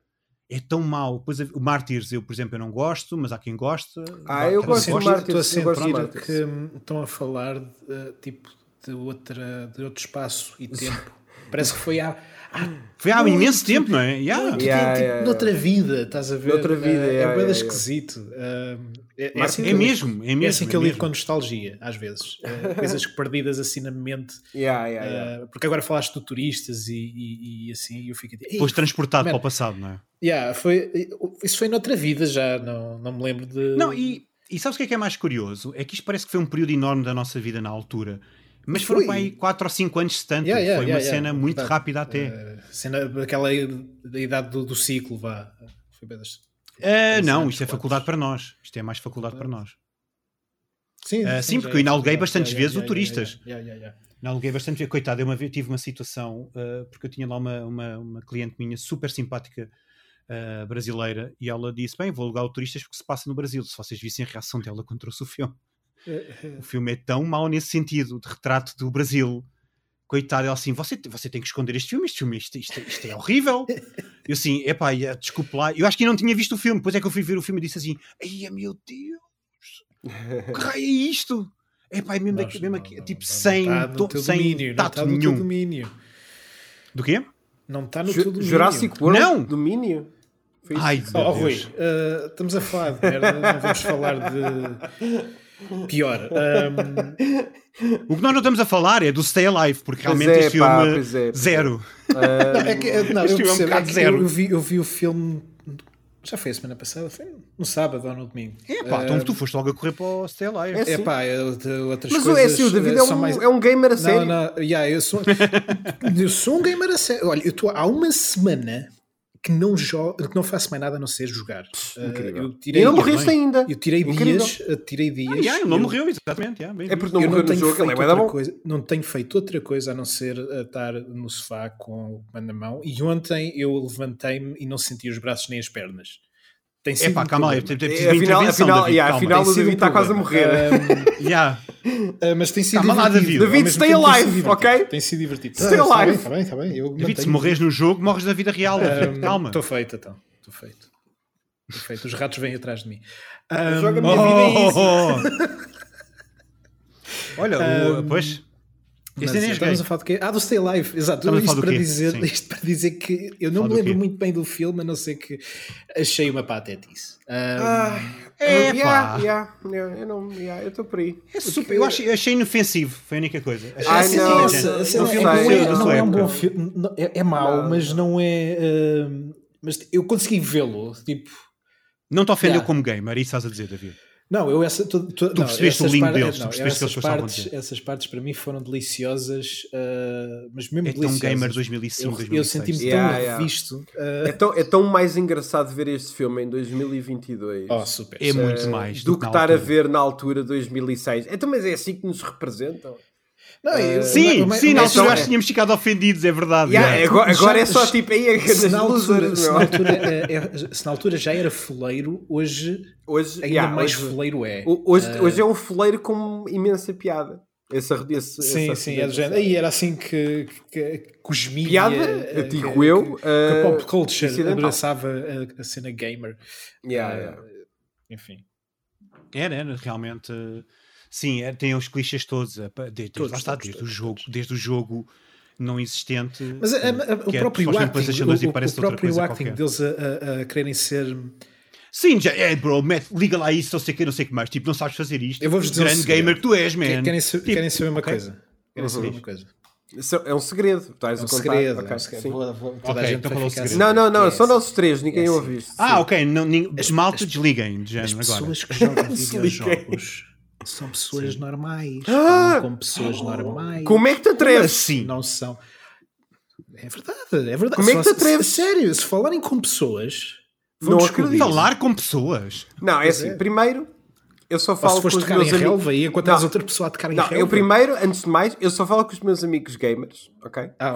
É tão mau. Depois, o Mártires, eu, por exemplo, eu não gosto, mas há quem gosta. Ah, eu gosto do gosta. Mártires, Estou a sentir que hum, estão a falar de, tipo de, outra, de outro espaço e tempo. Parece que foi há, há Foi há muito, imenso tempo, não é? Yeah. Yeah, tempo, tipo, yeah, noutra vida, estás a ver? Noutra vida, yeah, é bem yeah, esquisito. Hum, é, é assim É que eu lido- mesmo, é mesmo. É assim que é eu lido com nostalgia, às vezes. Eh, coisas perdidas assim na mente. Yeah, yeah, yeah. Eh, porque agora falaste de turistas e, e, e assim, eu fico tipo, "Ei, Depois transportado Man. para o passado, não é? yeah, foi, isso foi noutra vida já, não, não me lembro de. Não, e, e sabes o que é que é mais curioso? É que isto parece que foi um período enorme da nossa vida na altura. Mas foram para aí 4 ou 5 anos de tanto. Yeah, yeah, foi uma yeah, cena muito rápida até. Eh, cena daquela da idade do, do ciclo, vá. Foi bem das- Três não, isto é faculdade para nós. Isto é mais faculdade para nós. Sim, Ah, sim, porque é eu inaluguei verdade. bastantes vezes o Turistas. Inaluguei bastante vezes. Coitado, eu uma vez tive uma situação, ah, porque eu tinha lá uma, uma, uma cliente minha super simpática ah, brasileira e ela disse: Bem, vou alugar o Turistas porque se passa no Brasil. Se vocês vissem a reação dela quando trouxe o filme. Eh, O filme é tão mau nesse sentido, de retrato do Brasil. Coitado, ela assim, você, você tem que esconder este filme, este filme, isto, isto, isto é horrível. Eu assim, epá, ia, desculpe lá. Eu acho que eu não tinha visto o filme, depois é que eu fui ver o filme e disse assim, ai meu Deus, que raio é isto? Epá, é mesmo, daqui- mesmo não, aqui, não, tipo, não sem, to- teu sem domínio, não tato teu nenhum. domínio. Do quê? Não está no Ju- teu domínio. Jurassic World Não! Domínio? Ai, Oh, meu Rui, Deus. eh, estamos a falar de merda, não vamos falar de pior. Ahm, O que nós não estamos a falar é do Stay Alive, porque Pois realmente é, este pá, filme, pois é, pois é. zero. É que, eh, não, Este eu, filme é um é zero. eu vi, eu vi o filme. Já foi a semana passada? Foi no sábado ou no domingo? Epá, então tu foste logo a correr para o Stay Alive. É É sim. pá, eu, de outras Mas coisas. é assim, o David é um, mais- é um gamer a sério. Não, não, yeah, eu, sou, eu sou um gamer a sério. Olha, eu estou há uma semana que não, jogo, que não faço mais nada a não ser jogar. Uh, Incrível. eu tirei, e não morreste ainda. eu tirei Incrível. dias, uh, tirei dias. Ah, yeah, ele não eu- morreu, exatamente. yeah, bem É porque não eu morreu não no tenho jogo, ele é bom. coisa, não tenho feito outra coisa a não ser uh, estar no sofá com o comando na mão. E ontem eu levantei-me e não senti os braços nem as pernas. Tem sido Epá, um calma aí, É, preciso de uma afinal, intervenção, afinal, David, yeah, afinal o David um está quase a morrer. Um, Yeah. Uh, mas tem sido Calma lá, divertido. David. Ao David, mesmo stay alive, ok? Tem sido divertido. Stay Tá, tá alive. bem, Está bem, está bem. Eu David, se morres no jogo, morres na vida real. David. Um, Calma. Estou feito, então. Estou feito. Estou feito. Os ratos vêm atrás de mim. Joga a Um, minha vida é isso. Oh! Olha, o- Um, pois. Mas Este nem é estamos gay. a falar do quê? Ah, do Stay Alive, exato. Estamos a Isto para, dizer, Sim. isto para dizer que eu não Fala me lembro muito bem do filme, a não ser que achei uma patetice. Um, Ah, É, yeah, pá. yeah, yeah, eu não, yeah, eu estou por aí. É super- eu, achei, eu achei inofensivo, foi a única coisa. Achei Ai, assim, não, essa não é- não é, não é um bom filme. É, é mau, Não. mas não é. um, mas eu consegui vê-lo. Tipo, Não te ofendeu Yeah. como gamer, isso estás a dizer, David. Não, eu essa. Tu, tu, Tu não, percebeste o essas lindo deles, tu não, percebeste o que essas eles partes, essas partes para mim foram deliciosas, ah, mas mesmo É tão deliciosas. gamer 2005, eu, 2006. eu senti-me Yeah, tão yeah. revisto. ah, É tão, é tão mais engraçado ver este filme em 2022 oh, super. É muito mais do que na estar a altura. ver na altura 2006. Então, mas é assim que nos representam. Não, eu- Sim, o me- sim, o na altura acho que tínhamos ficado ofendidos, é verdade. Yeah, é. agora, agora é só Já- tipo aí a se na, altura, losers, se, na altura, eh, é- se na altura já era foleiro, hoje Hoje, ainda yeah, mais hoje, foleiro é. hoje, Eh, hoje é um foleiro com imensa piada. Esse, esse, Sim, esse sim, é do género. E era assim que, que, que Piada, eh, eu digo que- eu, que, que eh, a pop culture incidental. abraçava a, a cena gamer. Yeah, Eh, yeah. Enfim. Era, era realmente. eh, Sim, é, tem os clichês todos. eh, Desde, Todos, lá está, todos, desde, todos, o jogo, desde o jogo não existente. Mas a- a- a- o que é próprio acting, o, 2 o- o próprio acting qualquer. deles a, a- a quererem ser. Sim, já é, bro, mete, liga lá isso, não sei o que, não sei o que mais. Tipo, não sabes fazer isto. Eu vou-vos dizer Grande gamer que tu és, man. Querem, Tipo, querem saber uma ok. coisa. Querem saber Uhum. uma coisa. Isso É um segredo. Estás É um a contar? segredo. Ok, é um segredo. Vou- vou- então é o ficar segredo? assim, Não, não, não. é Só assim. nós três. Ninguém É assim. ouve isto. Ah, ok. Não, nin- As- malta, as- desliguem. De As género, agora. pessoas que jogam videojogos são pessoas normais. Ah! como pessoas normais. Como é que te atreves? assim? Não são. É verdade, é verdade. Como é que te se- atreves? Sério, se falarem com pessoas. vão Não descobrir. acredito. Falar com pessoas. Não, é Pois assim. é. Primeiro, eu só Ou falo se com foste os tocar meus em amigos. relva e encontras outra pessoa a tocar em Não, relva. eu primeiro, antes de mais, eu só falo com os meus amigos gamers, ok? Ah,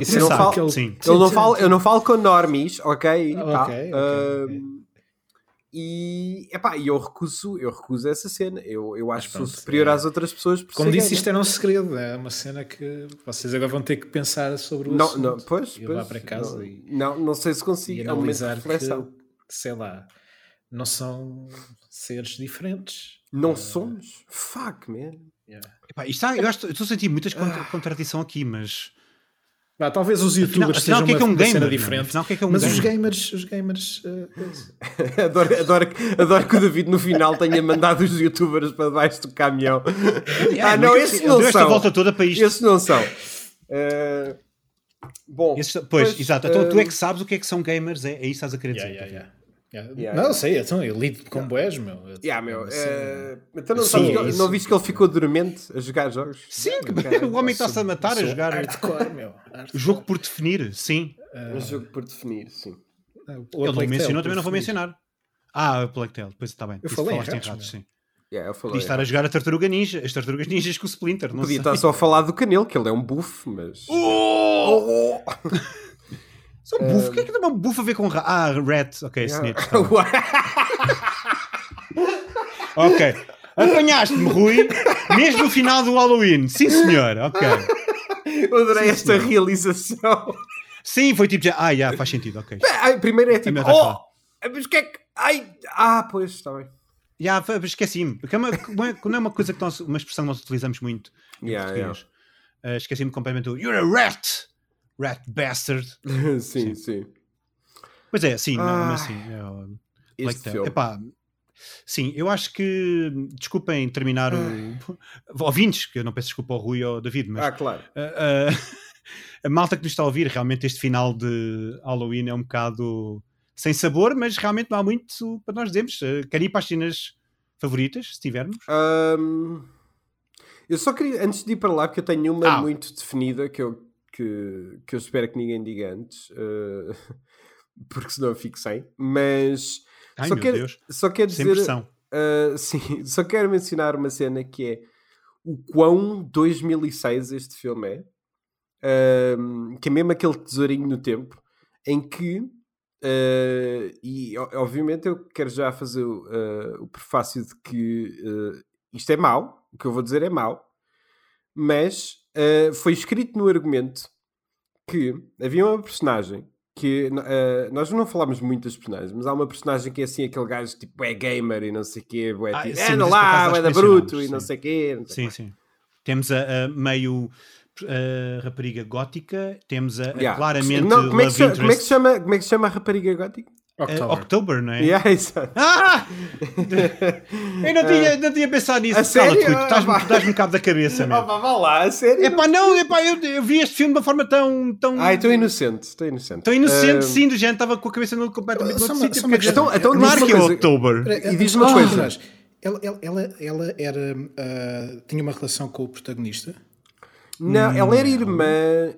Isso eu, não falo, sim. eu, não falo, eu não falo com normies, ok? Ok, ok, ahm, E, epá, e eu recuso, eu recuso essa cena. Eu, eu acho que sou pronto, superior é. às outras pessoas por Como disse, isto era um segredo. É uma cena que vocês agora vão ter que pensar sobre o Não, assunto. não, pois, e pois, para casa não, e, não, não sei se e consigo. É um de analisar que, reflexão. sei lá, não são seres diferentes. Não somos? Fuck, man. Yeah. Epá, isto está- eu acho- eu estou a sentir muitas contra, contradição aqui, mas. Vá, talvez os Afinal, youtubers afinal, sejam o que é que é uma, um uma cena gamer? diferente. Afinal, que é que é um Mas os gamer? gamers, os gamers eh, adoro, adoro, adoro que o David no final tenha mandado os youtubers para debaixo do caminhão. Yeah, ah, não, esses não deu esta são. volta toda para isto. Esses não são. Eh, bom, Esses- pois, pois, exato. Então, tu é que sabes o que é que são gamers, é, é isso que estás a querer Yeah, dizer. yeah, yeah. Yeah. Yeah, não, yeah. sei, então, eu lido com boés, meu. Eu- Yeah, meu, assim, então não, Sim, sabes é não viste que ele ficou dormente a jogar jogos? Sim, Ok. o homem está-se a matar a jogar Hardcore, meu. o jogo por definir, sim. Um jogo por definir, sim. Ele não mencionou, também não vou mencionar. Ah, o Plague Tale, depois está bem. Eu Isso falei falaste em ratos, ratos, meu. sim. Yeah, eu falei, Podia estar a jogar a Tartaruga Ninja, as Tartarugas Ninjas com o Splinter, não Podia sei. estar só a falar do Canelo, que ele é um buff, mas. Oh! Oh! Só um buff, o que é que tem uma buff a ver com ra... Ah, Rat, ok, Snitch. tá ok. Apanhaste-me, Rui, mesmo no final do Halloween. Sim, senhor, ok. Eu adorei esta realização. Sim, foi tipo já. Ah, já, faz sentido, ok. Ai, primeiro é tipo, oh, mas o que é que. Ai, ah, pois, está bem. Já, foi- esqueci-me. Porque é uma, não é- não é uma coisa que nós, uma expressão que nós utilizamos muito Yeah, português. Ah, esqueci-me completamente do You're a rat! Rat bastard. sim, sim. Pois é, sim, não, Ah, mas sim. É, Este Plague Tale. filme. Epá, sim, eu acho que. Desculpem terminar o. Ouvintes, que eu não peço desculpa ao Rui ou ao David, mas Ah, claro. a, a- a malta que nos está a ouvir, realmente este final de Halloween é um bocado sem sabor, mas realmente não há muito para nós dizermos. Uh, Querem ir para as cenas favoritas, se tivermos? Ahm, eu só queria, antes de ir para lá, porque eu tenho uma Ah. muito definida que eu, que, que eu espero que ninguém diga antes, eh, porque senão eu fico sem. Mas Ai só, quero, Deus, só quero dizer. Uh, sim, só quero mencionar uma cena que é o quão 2006 este filme é, Um, que é mesmo aquele tesourinho no tempo em que, uh, e obviamente eu quero já fazer o, uh, o prefácio de que uh, isto é mau, o que eu vou dizer é mau, mas uh, foi escrito no argumento que havia uma personagem que uh, nós não falámos muito das personagens, mas há uma personagem que é assim, aquele gajo tipo é gamer e não sei o quê, Ah, tipo, sim, anda mas isso por lá, é da bruto e não sim. sei o quê. Sim, sim. Temos a, a meio a rapariga gótica, temos a, a Yeah. claramente Não, como, é se, como é que se chama, como é que se chama a rapariga gótica? Eh, October. October, não é? Yeah, exato. Ah! Eu não tinha, não tinha pensado nisso. A sério? Estás-me Ah, um bocado da cabeça, Ah, meu. vá, lá, a sério? Epá, não, epá, eu, eu vi este filme de uma forma tão. tão... Ai, estou inocente, estou inocente. Tão inocente, Ah, sim, do género, estava com a cabeça no, completamente no uma- sítio. uma questão- então claro diz-me que é uma coisa. October. E diz antes uma de coisa. Ela, ela, ela, era, ah, tinha uma relação com o protagonista. Não, ela era irmã.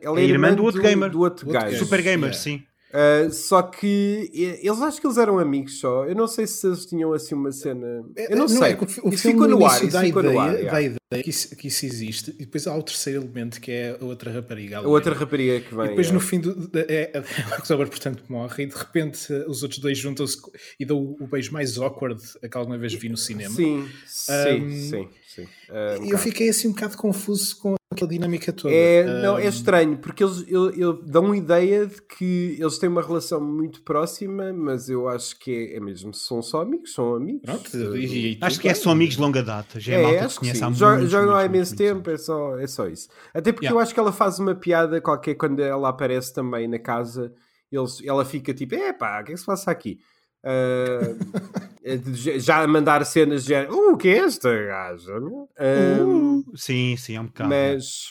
Ela É era irmã do outro gamer. Do outro outro gajo. Super gamer, Yeah. sim. Uh, só que eles acho que eles eram amigos só. Eu não sei se eles tinham assim uma cena. Eu não, sei. É que o, fi- o isso ficou no no ar. Isso ficou no ideia, ar. dá yeah. Que, isso, que isso existe e depois há o terceiro elemento que é a outra rapariga. A outra rapariga que vem. E depois yeah. no fim do, da- é, a October, portanto, morre e de repente eh, os outros dois juntam-se e dão o, o beijo mais awkward a que alguma vez vi no cinema. Sim, sim, Um, sim. sim. Uh, um E eu fiquei assim um bocado confuso com aquela dinâmica toda. É, Ah, não, é estranho, porque eles, ele- ele dão ideia de que eles têm uma relação muito próxima, mas eu acho que é, é mesmo, são só amigos, são amigos. Pronto, Uh, e- e Acho que é só amigos de longa data. Já é, É, malta que conhece sim. há Jogam muitos, jogam há imenso tempo, é só, é só isso. Até porque Yeah. eu acho que ela faz uma piada qualquer quando ela aparece também na casa, eles, ela fica tipo, epá, o que é que se passa aqui? Ah, é de- já- mandar cenas de uh, o que é esta gaja? meu?" Ah, Uh, sim, sim, é um bocado. mas,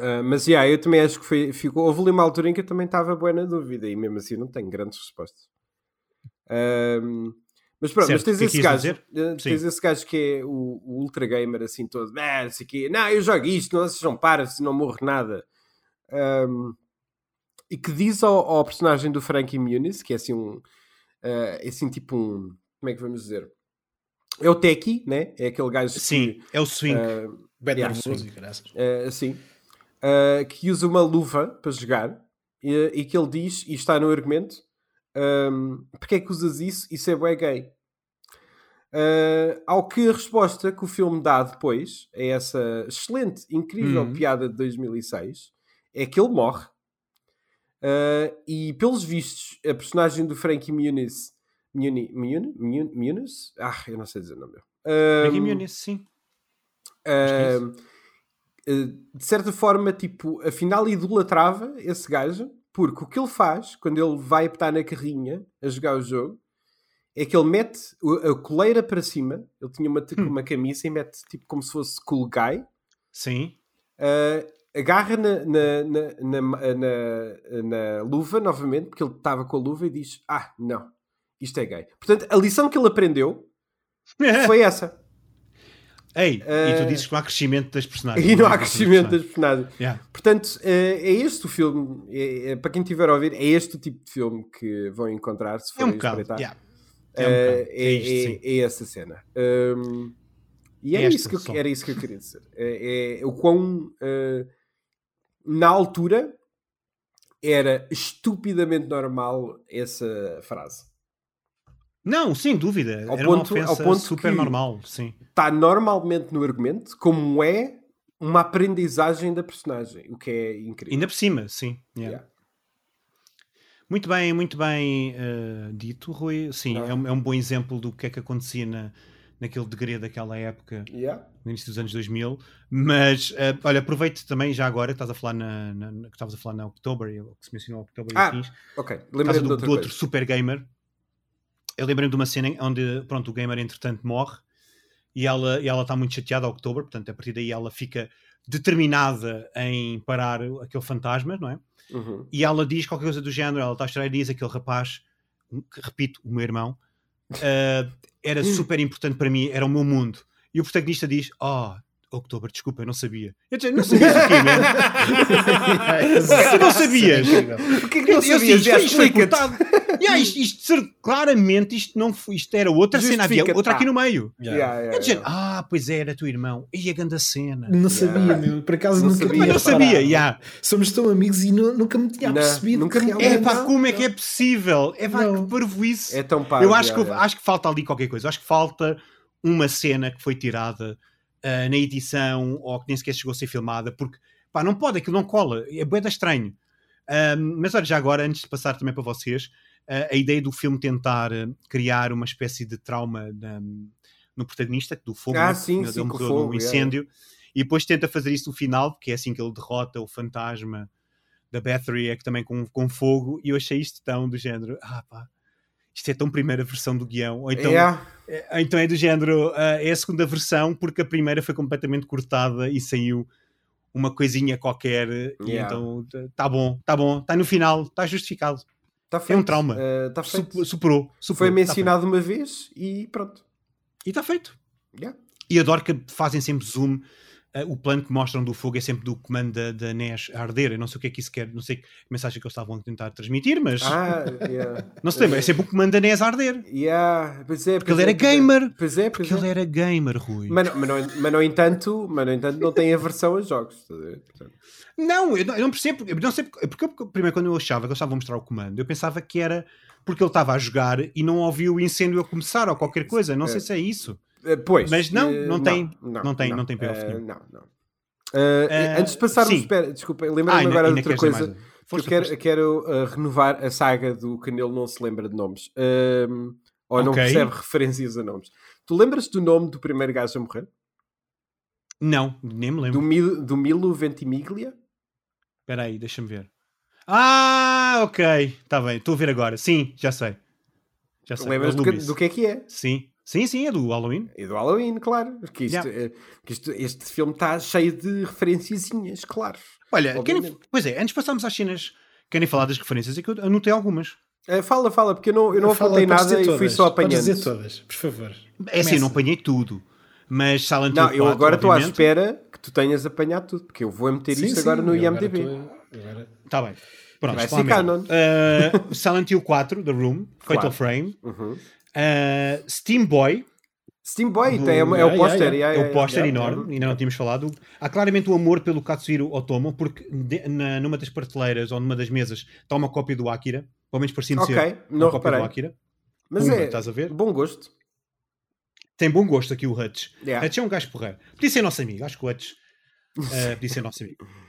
ah, mas yeah, eu também acho que foi, ficou. Houve ali uma altura em que eu também estava boa na dúvida e mesmo assim não tenho grandes respostas. Ahm, mas pronto, Certo, mas tens que é que esse gajo, dizer? eh, tens Sim. esse gajo que é o, o ultra gamer assim todo, "Ah, não sei quê, não, eu jogo isto, não vocês não param, se não morro nada. Ahm, e que diz ao, ao personagem do Frankie Muniz, que é assim um, é assim tipo um, como é que vamos dizer? É o Techie, né? É aquele gajo que, Sim, é o swing. ah, Bad Yeah, graças. Uh, assim, uh, que usa uma luva para jogar e, e que ele diz, e está no argumento, um, porque é que usas isso? Isso é bué gay. Uh, ao que a resposta que o filme dá depois, a essa excelente, incrível Uhum. piada de 2006, é que ele morre. Uh, e pelos vistos, a personagem do Frankie Muniz, Muni, Muni, Muni, Muniz? Ah, eu não sei dizer o nome. Frankie Muniz, sim. É uh, de certa forma, tipo, afinal idolatrava esse gajo, porque o que ele faz quando ele vai estar na carrinha a jogar o jogo é que ele mete a coleira para cima, ele tinha uma, tipo, uma camisa e mete tipo como se fosse cool guy, Sim. uh, agarra na, na, na, na, na- na luva novamente, porque ele estava com a luva e diz: Ah, não, isto é gay. Portanto, a lição que ele aprendeu foi essa. Ei, e Eh, tu dizes que não há crescimento das personagens. E não há é? crescimento das personagens. Yeah. Portanto, é, é este o filme, é- é- para quem estiver a ouvir, é este o tipo de filme que vão encontrar se É um forem espreitar. yeah. É, É um bocado. é, É isto, é- é essa cena. Um, e era, isso que eu, era isso que eu queria dizer. É, é o quão, uh, na altura, era estupidamente normal essa frase. Não, sem dúvida. Ao Era uma ponto- ofensa ao ponto super normal, sim. Está normalmente no argumento, como é uma aprendizagem da personagem, o que é incrível. Ainda por cima, sim. yeah. Yeah. Muito bem, muito bem eh, dito, Rui. Sim, é, um, é um bom exemplo do que é que acontecia na, naquele degredo daquela época, Yeah. no início dos anos 2000. Mas, eh, olha, aproveito também já agora, que estás a falar na, na- que estavas a falar na October, e que se mencionou October e Ah, afins, Ok, Por lembrei-me causa de do, do outro coisa. super gamer. Eu lembrei-me de uma cena onde pronto, o gamer entretanto morre e ela e ela está muito chateada a October, portanto a partir daí ela fica determinada em parar aquele fantasma, não é? Uhum. E ela diz qualquer coisa do género, ela está a chorar e diz aquele rapaz, que, repito, o meu irmão, ah, era super importante para mim, era o meu mundo. E o protagonista diz, oh, October, desculpa, eu não sabia. Eu disse, não sabias o quê, man? Tu não sabias? Incrível. O que é que não Eu- eu sabias? isto, isto foi explica-te. cortado. Yeah, isto, isto ser- claramente isto não foi, isto era outra cena, havia outra aqui no meio. Yeah. Yeah, yeah, É ah, pois é, era teu irmão. E a grande cena. Não sabia, meu. Por acaso Não nunca sabia. Não sabia, yeah. Somos tão amigos e nu- nunca me tinha Não, percebido nunca me-. É pá, como é que é possível? É pá, Não. que parvoíce. É tão pá. Eu acho que, acho que falta ali qualquer coisa. Acho que falta uma cena que foi tirada ah, na edição ou que nem sequer chegou a ser filmada, porque pá, não pode, aquilo não cola. É bué da estranho. Ahm, mas olha, já agora, antes de passar também para vocês, ah, a ideia do filme tentar ah, criar uma espécie de trauma na- no protagonista, do fogo, Ah, né? sim, ele sim, morreu fogo, num incêndio, e depois tenta fazer isso no final, porque é assim que ele derrota o fantasma da Bathory, é que também com, com fogo, e eu achei isto tão do género, ah pá, isto é tão primeira versão do guião, ou então, Yeah. é, então é do género, ah, é a segunda versão, porque a primeira foi completamente cortada e saiu uma coisinha qualquer, e Yeah. então tá bom, tá bom, está no final, está justificado, Tá é um feito. trauma, Eh, tá feito. Sup- superou, superou, Foi tá mencionado uma vez e pronto. E está feito. Yeah. E adoro que fazem sempre zoom. Eh, o plano que mostram do fogo é sempre do comando da, da NES a arder. Eu não sei o que é que isso quer, não sei que mensagem que eles estavam a tentar transmitir, mas Ah, yeah. não se lembra. É sempre o comando da NES a arder. Yeah, pois é, Porque pois ele é, era é. gamer. Pois é, pois Porque ele é. era gamer, Rui. Mas, mas, não, mas, no entanto, mas no entanto não tem aversão a jogos. Não, eu não, eu não percebo. Eu não sei porque, porque eu- primeiro, quando eu achava que eles estavam a mostrar o comando, eu pensava que era porque ele estava a jogar e não ouviu o incêndio a começar ou qualquer coisa. Não sei se é isso. Eh, Pois, Mas não, eh, não tem- não tem- não tem payoff eh, nenhum. Não, não. Eh, antes de passarmos, espera, desculpa, Ah, lembra-me ainda- agora de outra coisa. Força, eu quero, quero, eh, renovar a saga do Canelo não se lembra de nomes. Ehm, ou não Ok. percebe referências a nomes. Tu lembras do nome do primeiro gajo a morrer? Não, nem me lembro. Do, Mil, do Milo Ventimiglia? Espera aí, deixa-me ver. Ah, ok. Está bem, estou a ver agora. Sim, já sei. Já sei. Lembras é do que, do que é que é? Sim. Sim, sim, é do Halloween. E do Halloween, claro. Porque isto, Yeah. eh, que isto- este filme está cheio de referenciazinhas, claro. Olha, querem- pois é, antes de passarmos às cenas, querem falar das referências? É que eu anotei algumas. Eh, fala, fala, porque eu não, eu não Fala, apontei podes nada e fui só podes apanhando. dizer todas, por favor. É assim, eu não apanhei tudo. Mas Silent Não, Hill eu 4, agora estou à espera que tu tenhas apanhado tudo, porque eu vou meter Sim, isto sim, agora no IMDB. estou- agora- Está bem. Pronto, Vai ser canon. Uh, Silent Hill 4, The Room, Fatal Claro. Frame, Uhum. Uh, Steam Boy, Steam Boy, Do- tem, é, o Yeah, póster. é o póster enorme, ainda não tínhamos falado. Há claramente o amor pelo Katsuhiro Otomo, porque de- na, numa das prateleiras ou numa das mesas está uma cópia do Akira, pelo menos parecia Ok, ser uma não cópia reparei. do Akira. Mas Uma, é estás a ver? bom gosto. Tem bom gosto aqui o Hutch. Yeah. Hutch é um gajo porreiro. Podia ser nosso amigo, acho que o Hutch uh, podia ser nosso amigo.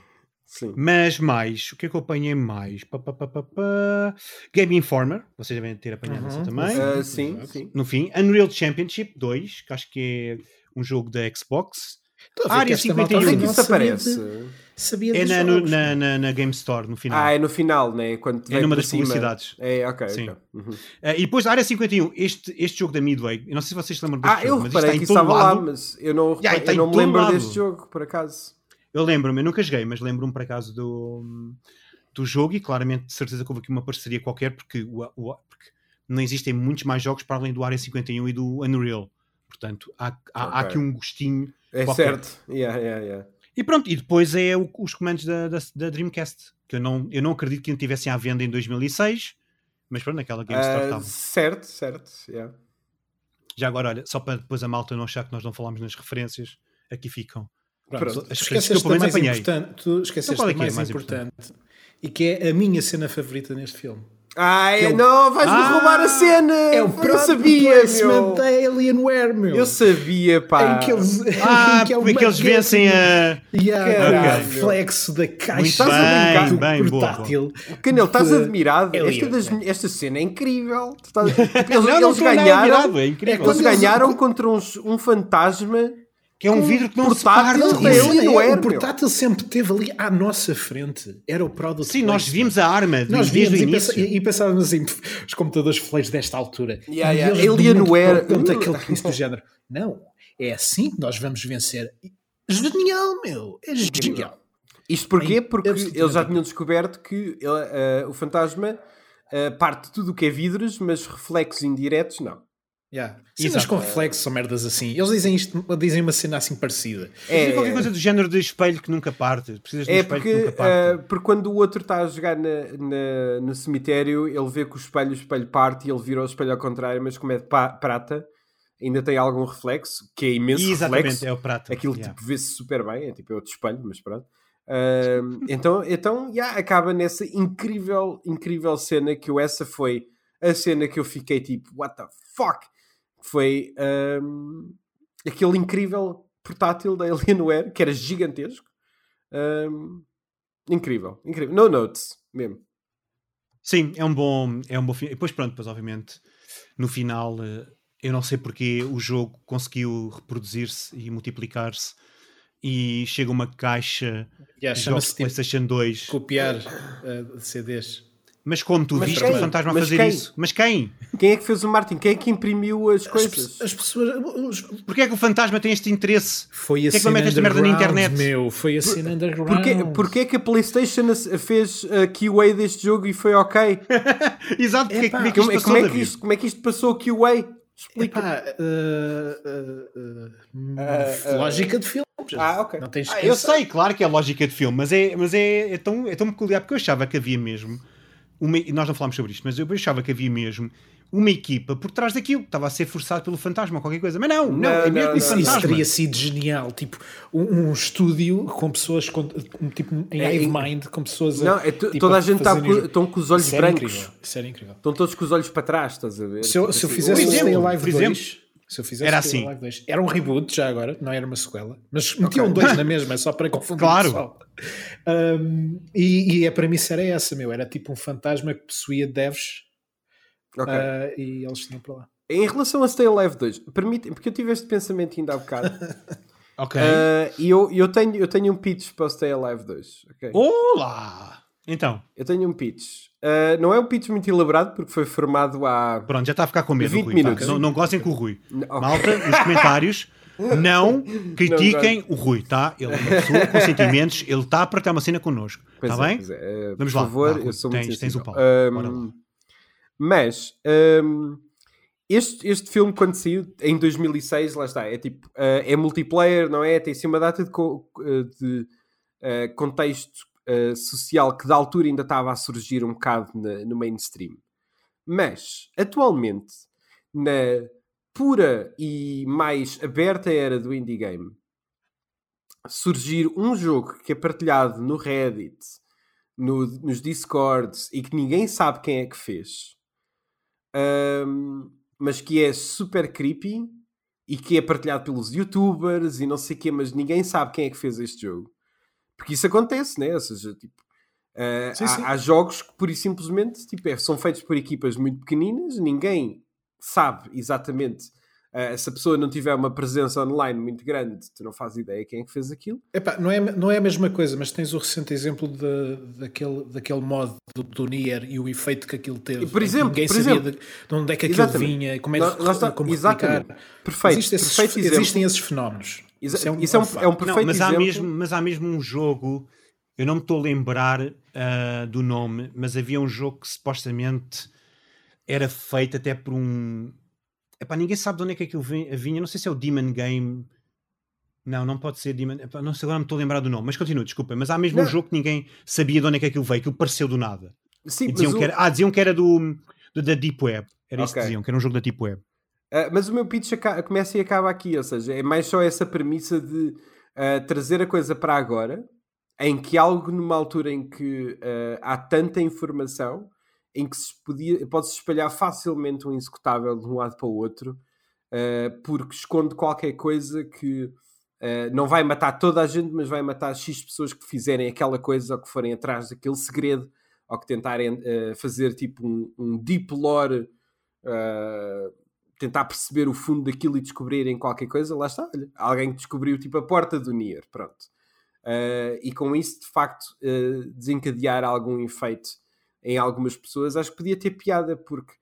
Sim. Mas mais, o que é que eu apanhei mais? Pá, pá, pá, pá, pá. Game Informer, vocês devem ter apanhado essa Uhum, também. Ah, Exato. sim, sim. No fim, Unreal Championship 2, que acho que é um jogo da Xbox. Estou a Área que esta malta 51. Onde é que não isso sabia aparece? Sabia É na, jogos, na, pá. na, na Game Store, no final. Ah, é no final, né? Quando É numa das cima. publicidades. É, ok. Sim. ok. Uhum. Ah, e depois, Área 51, este, este jogo da Midway, eu não sei se vocês se lembram deste Ah, eu jogo, mas isto reparei que isso estava lá, mas eu não, está eu não me lembro lado. deste jogo, por acaso. Eu lembro-me, eu nunca joguei, mas lembro-me por acaso do, do jogo e claramente de certeza que houve aqui uma parceria qualquer, porque, o, o- porque não existem muitos mais jogos para além do Área 51 e do Unreal. Portanto, há, há, há Ok. aqui um gostinho. É Qualquer. certo. Yeah, yeah, yeah. E pronto, e depois é o- os comandos da, da, da Dreamcast, que eu não, eu não acredito que não tivessem à venda em 2006, mas pronto, naquela Game Store Ah, estavam. certo, certo. yeah. Já agora, olha, só para depois a malta não achar que nós não falámos nas referências, aqui ficam. Pronto, referências esqueceste da menos, mais apanhei. importante, tu esqueceste Então é é mais, importante, e que é a minha cena favorita neste filme. Ai, é o- não, vais-me Ah, roubar a cena! É o eu product sabia, placement meu. da Alienware, meu. Eu sabia, pá. Em que eles, Ah, em que é porque eles vencem a. Yeah, Caralho. o reflexo da caixa brincar? do Bem, portátil. Canel, estás admirado? Esta, das- esta cena é incrível. Eles, Não, não eles estou nada ganharam. é incrível. Eles- ganharam contra uns- um fantasma. Que é um vidro que não se parte. portátil, Não, é e a ele, cena não é, é, o meu. portátil sempre esteve ali à nossa frente. Era o product Sim, nós vimos a arma Nós desde o víamos e, e pensávamos assim, "Pff, os computadores fleiros desta altura. Yeah, E yeah. Alienware. que dão-te aquele twist do género. Não, é assim que nós vamos vencer. Genial, meu. É genial. Isto porquê? Porque eles já tinham descoberto que ele, eh, o fantasma eh, parte de tudo o que é vidros, mas reflexos indiretos não. Yeah. Cenas Exato. com reflexos ou merdas assim. Eles dizem isto, dizem uma cena assim parecida. É, É, qualquer coisa do género de espelho que nunca parte. Precisas de um é espelho porque, que nunca parte. porque quando o outro está a jogar na, na- no cemitério, ele vê que o espelho, o espelho parte e ele vira o espelho ao contrário, mas como é de pa- prata, ainda tem algum reflexo, que é imenso Exatamente, reflexo. é o prata. Aquilo yeah. tipo, vê-se super bem, é tipo é outro espelho, mas pronto. Ahm, então, então yeah, acaba nessa incrível, incrível cena que eu, essa foi a cena que eu fiquei tipo, what the fuck? Foi ahm, aquele incrível portátil da Alienware, que era gigantesco. Ahm, incrível, incrível. No notes, mesmo. Sim, é um bom, é um bom fim. E depois, pronto, depois, obviamente, no final, eh, eu não sei porque o jogo conseguiu reproduzir-se e multiplicar-se e chega uma caixa Yeah, Chama-se de tipo, PlayStation 2. copiar uh, CDs. Mas como tu Mas viste quem? o fantasma a Mas fazer quem? isso? Mas quem? Quem é que fez o Martin? Quem é que imprimiu as As, coisas? pe- as pessoas. os- Porquê é que o fantasma tem este interesse? Foi a Porquê é que esta merda na underground, internet? meu. Foi a cena underground. Porquê, porquê é que a PlayStation fez a QA deste jogo e foi ok? Exato, porque, Epá, como é que isto Como, é- passou, como é que isto, como é que isto passou o QA? Explica. Epá, uh, uh, uh, lógica de filme. Ah, ok. Não tens Ah, eu sei, claro que é lógica de filme, mas é, mas é, é, tão, é tão peculiar porque eu achava que havia mesmo. Uma, e nós não falámos sobre isto, mas eu achava que havia mesmo uma equipa por trás daquilo que estava a ser forçado pelo fantasma ou qualquer coisa. Mas não, não, Não, é mesmo não. Isso, teria sido genial. Tipo, um, um estúdio com pessoas com, um tipo, em É, mind, com pessoas a, Não, é tu- tipo, toda a gente está com, estão com os olhos brancos. incrível. Isso era incrível. Estão todos com os olhos para trás, estás a ver? Se eu, se eu Assim, fizesse Por o Stay exemplo, Alive 2, se eu fizesse Era assim. Alive 2, era um reboot já agora, não era uma sequela, mas metiam dois na mesma, só para confundir Claro. o pessoal. Um, e, e a premissa era essa, meu, era tipo um fantasma que possuía devs ok. uh, e eles tinham para lá. Em relação a Stay Alive 2, permite porque eu tive este pensamento ainda há bocado. Ok. Ah, e eu, eu, tenho, eu tenho um pitch para o Stay Alive 2. ok? Olá! Então, Eu tenho um pitch. Ah, não é um pitch muito elaborado porque foi formado há. pronto, já está a ficar com medo. 20 Rui, minutos. Tá? Não, não gozem com o Rui. Malta, nos comentários, não critiquem o Rui, tá? Ele é uma pessoa com sentimentos, ele está a partilhar uma cena connosco. Pois Está é, bem? é. Ah, Vamos por lá, favor, vá, Rui, eu sou tens- muito tens o pau. Lá. mas ahm, este, este filme, quando saiu em 2006, lá está, é tipo, ah, é multiplayer, não é? Tem assim uma data de, co- de, ah, contexto ah, social que da altura ainda estava a surgir um bocado na- no mainstream. Mas, atualmente, na pura e mais aberta era do indie game, surgir um jogo que é partilhado no Reddit, no- nos Discords e que ninguém sabe quem é que fez, ahm, mas que é super creepy e que é partilhado pelos youtubers e não sei o quê, mas ninguém sabe quem é que fez este jogo. Porque isso acontece, né? Ou seja, tipo, ah, Sim, há, sim. há jogos que pura e simplesmente tipo, é- são feitos por equipas muito pequeninas, ninguém sabe exatamente. ah, se a pessoa não tiver uma presença online muito grande, tu não fazes ideia quem é que fez aquilo. Epá, não, é, não é a mesma coisa, mas tens o recente exemplo de, daquele, daquele mod do, do Nier e o efeito que aquilo teve. Por exemplo, Ninguém por sabia exemplo. de, de onde é que aquilo Exatamente. vinha, e como é que como exatamente. Perfeito, Existe esses- perfeito exemplo. existem esses fenómenos. Exa- um- isso é um, é um Não, perfeito mas, há exemplo. mesmo, mas há mesmo um jogo, eu não me estou a lembrar ah, do nome, mas havia um jogo que supostamente era feito até por um. Epá, ninguém sabe de onde é que aquilo vinha. Não sei se é o Demon Game. Não, não pode ser Demon. Epá, não sei, agora não me estou a lembrar do nome, mas continua, desculpa. Mas há mesmo um Não. jogo que ninguém sabia de onde é que aquilo veio, aquilo pareceu do nada. Sim, mas diziam o- que era, ah, diziam que era do, do- da Deep Web. Era isso que diziam, que era um jogo da Deep Web. Ah, mas o meu pitch começa e acaba aqui, ou seja, é mais só essa premissa de ah, trazer a coisa para agora, em que algo numa altura em que ah, há tanta informação, em que se podia, pode-se espalhar facilmente um executável de um lado para o outro, porque esconde qualquer coisa que não vai matar toda a gente, mas vai matar X pessoas que fizerem aquela coisa ou que forem atrás daquele segredo ou que tentarem fazer tipo um, um deep lore ah, tentar perceber o fundo daquilo e descobrirem qualquer coisa, lá está, olha, alguém que descobriu tipo a porta do Nier, pronto. Ah, e com isso, de facto, ah, desencadear algum efeito em algumas pessoas, acho que podia ter piada, porque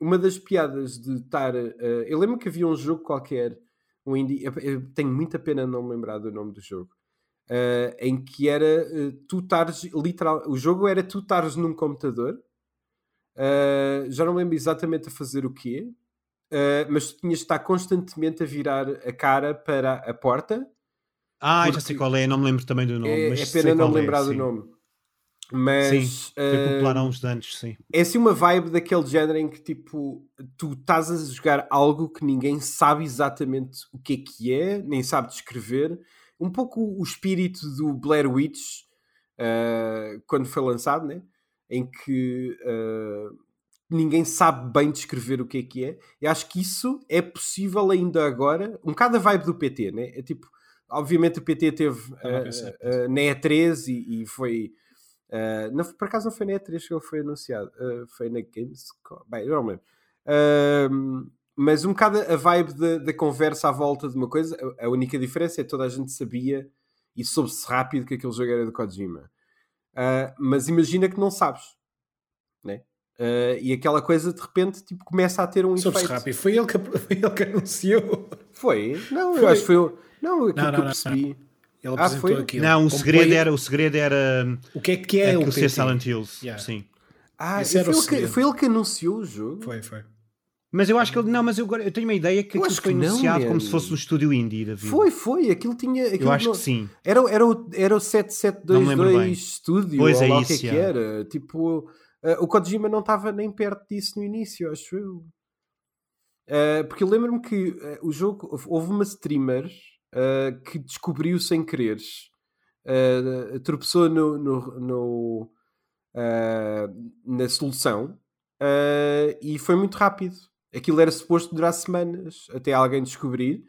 uma das piadas de estar. ah, eu lembro que havia um jogo qualquer, um indie, eu, eu tenho muita pena não me lembrar do nome do jogo. em que era tu estares literal, o jogo era tu estares num computador Uh, já não lembro exatamente a fazer o quê, uh, mas tu tinhas de estar constantemente a virar a cara para a porta. Ah, já sei qual é, não me lembro também do nome. é, mas é pena não qual é, lembrar do sim. nome. Mas Sim, foi popular há uns anos, sim. é assim uma vibe daquele género em que tipo tu estás a jogar algo que ninguém sabe exatamente o que é que é, nem sabe descrever. Um pouco o espírito do Blair Witch uh, quando foi lançado, né? em que uh, ninguém sabe bem descrever o que é que é. E acho que isso é possível ainda agora, um bocado a vibe do PT, né? É tipo, obviamente o PT teve uh, uh, na E3 e, e foi. uh, não, por acaso não foi na E3 que ele foi anunciado, foi na Gamescom. Bem, não lembro. Um, mas um bocado a vibe da- conversa à volta de uma coisa, a, a única diferença é que toda a gente sabia e soube-se rápido que aquele jogo era do Kojima. Mas imagina que não sabes? Uh, e aquela coisa de repente tipo, começa a ter um Soube-se efeito. rápido. Foi ele, que, foi ele que anunciou. Foi? Não, eu Foi. acho que foi. Não, aquilo Não, que não, eu não, percebi. Ele Ah, apresentou foi? aquilo. Não, o Como segredo, player. era, o segredo era O que é que é, aquilo o ser? Silent Hills. Yeah. Sim. Ah, Esse era foi, o ele que, foi ele que anunciou o jogo? Foi, foi. Mas eu acho que ele. Não, mas eu, eu tenho uma ideia que Eu aquilo acho foi que não, anunciado como man. se fosse um estúdio indie da vida. Foi, foi. Aquilo tinha. Aquilo Eu acho não- que sim. Era, era, o, era o Não me lembro bem. 7722 Studio, Pois é lá o isso, que é que era. Tipo, eh, o Kojima não estava nem perto disso no início, acho eu. Eh, porque eu lembro-me que eh, o jogo, houve uma streamer que descobriu sem quereres, tropeçou no, no, no, na solução e foi muito rápido. Aquilo era suposto durar semanas até alguém descobrir.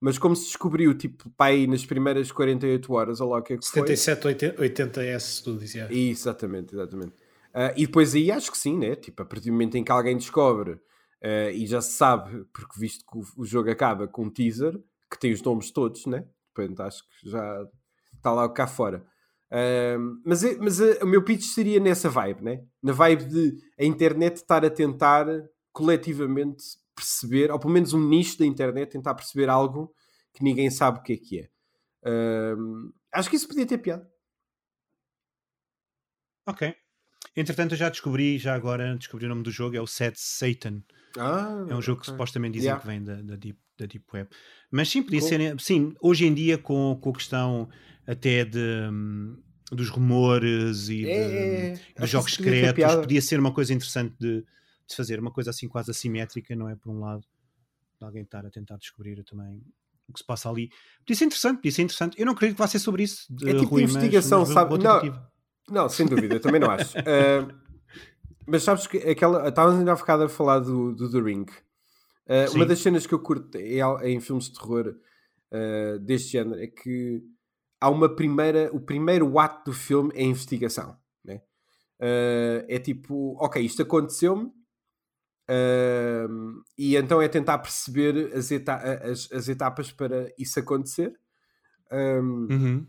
Mas como se descobriu, tipo, aí nas primeiras 48 horas, ou lá o que é que foi. 77, 80, S Studios, yeah. Exatamente, exatamente. Ah, e depois aí acho que sim, né? Tipo, a partir do momento em que alguém descobre ah, e já se sabe, porque visto que o, o jogo acaba com um teaser, que tem os nomes todos, né? Portanto, acho que já está lá cá fora. Ah, mas é- mas o meu pitch seria nessa vibe, né? Na vibe de a internet estar a tentar coletivamente perceber, ou pelo menos um nicho da internet, tentar perceber algo que ninguém sabe o que é que é. Acho que isso podia ter piada. Ok. Entretanto, eu já descobri, já agora descobri o nome do jogo, é o Set Satan. Ah, É um jogo que ok. supostamente dizem Yeah. que vem da, da, deep, da Deep Web. Mas sim, podia Cool. ser. Sim, hoje em dia, com, com a questão até de, dos rumores e de- É, é, é. dos jogos que secretos, podia ser uma coisa interessante de, de fazer, uma coisa assim quase assimétrica, não é? Por um lado, de alguém estar a tentar descobrir também o que se passa ali. Podia ser interessante, podia ser interessante. Eu não acredito que vá ser sobre isso. de É tipo Rui, mas- investigação, mas sabe? Não. Não, sem dúvida, eu também não acho. Ah, mas sabes que aquela. Estávamos ainda há bocado a falar do, do The Ring. Ah, uma das cenas que eu curto em, al- em filmes de terror ah, deste género é que há uma primeira. O primeiro ato do filme é a investigação. Né? É tipo, ok, isto aconteceu-me. e então é tentar perceber as, eta- as- as etapas para isso acontecer. Ah, Uhum.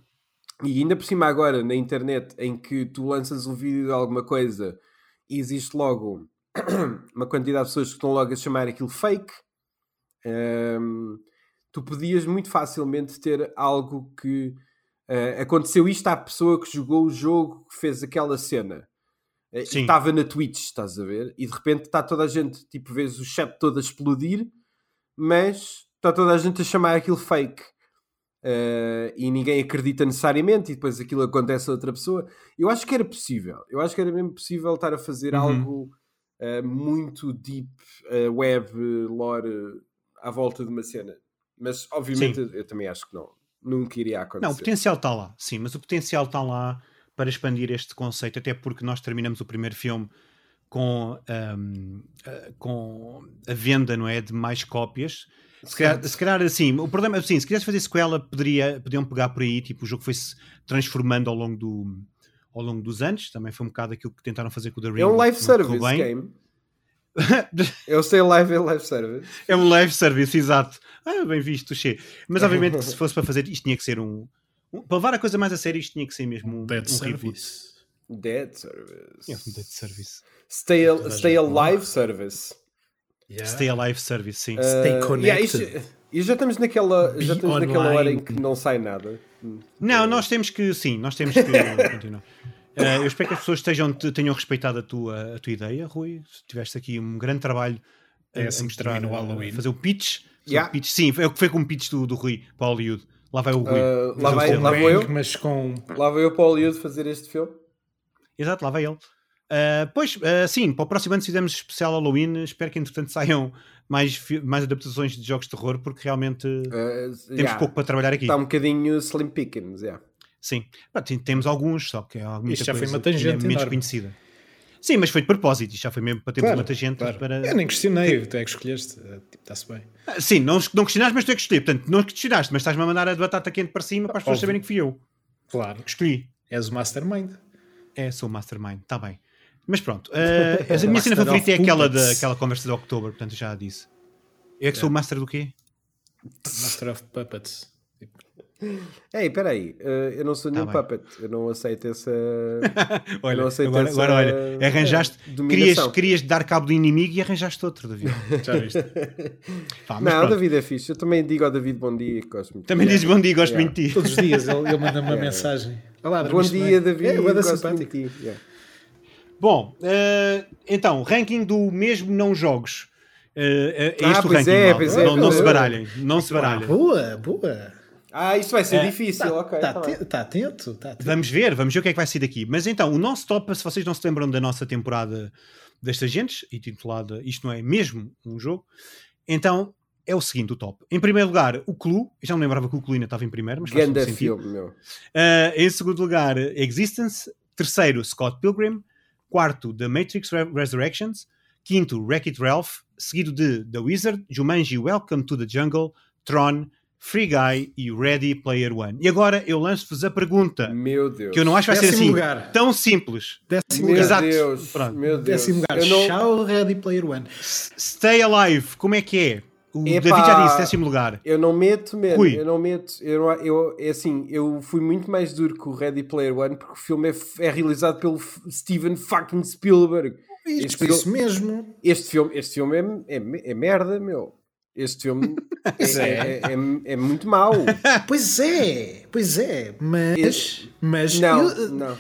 E ainda por cima agora na internet em que tu lanças um vídeo de alguma coisa e existe logo uma quantidade de pessoas que estão logo a chamar aquilo fake, hum, tu podias muito facilmente ter algo que eh, aconteceu isto à pessoa que jogou o jogo, que fez aquela cena. Eh, Sim. Estava na Twitch, estás a ver? E de repente está toda a gente, tipo, vês o chat todo a explodir, mas está toda a gente a chamar aquilo fake. Uh, e ninguém acredita necessariamente, e depois aquilo acontece a outra pessoa. Eu acho que era possível, eu acho que era mesmo possível estar a fazer Uhum. algo uh, muito deep uh, web lore à volta de uma cena, mas obviamente eu, eu também acho que não, nunca iria acontecer. Não, o potencial está lá, sim, mas o potencial está lá para expandir este conceito, até porque nós terminamos o primeiro filme com, ahm, ah, com a venda, não é, de mais cópias. Se calhar, se calhar, assim, o problema é assim, se quisesse fazer sequela, poderia, podiam pegar por aí, tipo, o jogo foi-se transformando ao longo, do, ao longo dos anos, também foi um bocado aquilo que tentaram fazer com o The Ring. é um live service game. Eu sei live é live service. É um live service, exato. Ah, bem visto, Xê. Mas obviamente, se fosse para fazer isto, tinha que ser um. um- para levar a coisa mais a sério, isto tinha que ser mesmo um, Dead um reboot. Service. Dead service. É um dead service. Stay, stay alive service. Yeah. Stay Alive Service, sim. Stay Uh, connected. yeah, isto- e já estamos naquela, Be já estamos naquela hora em que não sai nada. Não, nós temos que, sim, nós temos que continuar. Eh, eu espero que as pessoas estejam, te- tenham respeitado a tua, a tua ideia, Rui. Tiveste aqui um grande trabalho a, É a assim mostrar, termina o a Halloween. fazer o pitch. Fazer o Yeah. pitch. Sim, é o que foi com o pitch do, do Rui para Hollywood. Lá vai o Rui. Uh, lá o vai- lá vou eu. Mas com Lá veio eu para o Hollywood fazer este filme. Exato, lá vai ele. Uh, pois, uh, sim, para o próximo ano, se fizermos especial Halloween, espero que entretanto saiam mais, mais adaptações de jogos de terror, porque realmente Uh, temos yeah, pouco para trabalhar aqui. Está um bocadinho slim pickings, yeah. Sim, Pá, temos alguns, só que há muita Isto já foi coisa uma é tangente menos enorme. conhecida. Sim, mas foi de propósito, isto já foi mesmo para termos Claro, uma tangente claro. para. Eu nem questionei, tu é que escolheste. eh, tipo, Está-se bem. Ah, Sim, não, não questionaste, mas tu é que escolhi. Portanto, não questionaste, mas estás-me a mandar a batata quente para cima para as pessoas Óbvio. saberem que fui eu Claro. que escolhi. És o mastermind. É, sou o Mastermind, está bem. Mas pronto, eh, a minha cena favorita é aquela, da, aquela conversa de outubro, portanto já a disse. Eu é que sou o Master do quê? Master of Puppets. Ei, espera aí, uh, eu não sou nenhum Tá bem. puppet, eu não aceito essa... Olha, não aceito agora, essa, agora olha, arranjaste, eh, querias, querias dar cabo do inimigo e arranjaste outro, David. Já viste? Pá, Não, o pronto. David é fixe, eu também digo ao David bom dia, gosto muito. Também dizes bom dia, gosto Yeah. muito de ti. Todos os dias ele, ele manda-me uma mensagem. Olá, Bom dia, bem? David, É, da gosto muito de ti. Yeah. Bom, eh, então, ranking do mesmo não jogos. eh, é Ah, este o pois ranking, é, pois é, não, não se é. baralhem, não se baralhem. Boa, boa. Ah, isso vai ser É, difícil, Está ok. tá, tá tá atento, tá atento. Vamos ver, vamos ver o que é que vai sair daqui. Mas então, o nosso top, se vocês não se lembram da nossa temporada destas agentes, e titulada Isto Não É Mesmo um Jogo, então é o seguinte: o top. Em primeiro lugar, o Clue. Eu já não lembrava que o Clue ainda estava em primeiro, mas faz todo Ganda sentido. filme, meu. Uh, em segundo lugar, Existence. Terceiro, Scott Pilgrim. Quarto, The Matrix Re- Resurrections. Quinto, Wreck-It Ralph. Seguido de The Wizard, Jumanji Welcome to the Jungle, Tron, Free Guy e Ready Player One. E agora eu lanço-vos a pergunta, Meu Deus. que eu não acho que vai ser assim lugar. tão simples. Décimo Meu lugar. Exato. Deus. Pronto. Meu Deus. Décimo lugar. Eu não- Shao Ready Player One. Stay Alive, como é que é? O Epá. David já disse, décimo lugar. Eu não meto. Rui. Eu não meto. Eu, não- eu, é assim, eu fui muito mais duro que o Ready Player One porque o filme é, é realizado pelo Steven fucking Spielberg. Isto Este por fil- isso mesmo. Este filme, este filme é, é, é merda, meu. Este filme é, é. é, é- é muito mau. Pois é, pois é. Mas, mas Não, eu- não.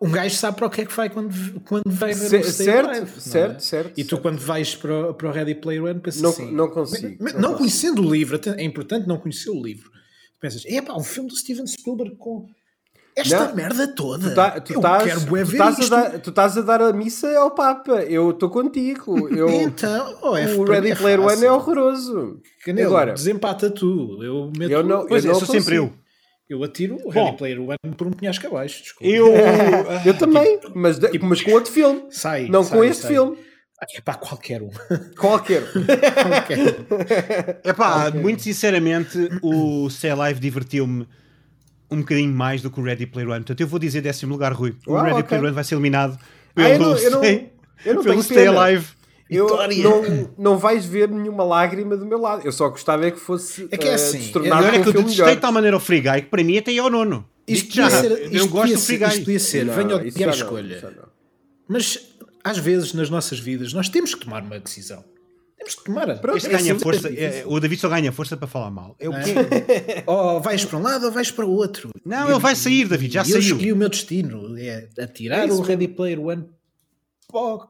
Um gajo sabe para o que é que vai quando, quando vai ver Ce- o certo, Alive, não é? certo, certo, E tu certo. quando vais para, o- para o Ready Player One pensas Não- assim... não consigo, Mas- não Não, consigo. conhecendo o livro, é importante não conhecer o livro. Tu pensas, é pá, um filme do Steven Spielberg com esta Não, merda toda. Tu, tá- tu eu estás- quero tu estás a dar, tu estás a dar a missa ao Papa. Eu estou contigo. Eu, Então, oh, é, o Ready é Player One é horroroso. Canelo, Agora, desempata tu. Eu, meto, Eu não- Pois é, não sou sempre eu. Eu atiro o Bom. Ready Player One por um penhasco abaixo. Desculpa. Eu. eu também, mas, de- mas com outro filme. Sai, Não sai, com este sai. filme. É pá, qualquer um. Qualquer. Qualquer um. Epá, muito sinceramente, o Stay Alive divertiu-me um bocadinho mais do que o Ready Player One. Portanto, eu vou dizer décimo lugar, Rui. O Uau, Ready ok. Player One vai ser eliminado Ah, pelo eu não- eu não- Stay, eu não pelo Stay. Alive. Eu Vitória. não, não vais ver nenhuma lágrima do meu lado. Eu só gostava é que fosse É que é eh, assim, Olha com que um eu filme detestei melhor. de tal maneira o Free Guy que para mim até é o nono. Isto já, podia ser, eu isto gosto podia do Free ser, isto Guy. podia ser, Não, venha isso o dia à já não, escolha. não. Mas às vezes nas nossas vidas nós temos que tomar uma decisão. Temos que tomar. Pronto, Este é ganha força, é é- o David só ganha força para falar mal. É o quê? Ou vais para um lado ou vais para o outro. Não, ele vai sair, David, já eu saiu. escolhi o meu destino. É atirar É isso o Ready Player One para o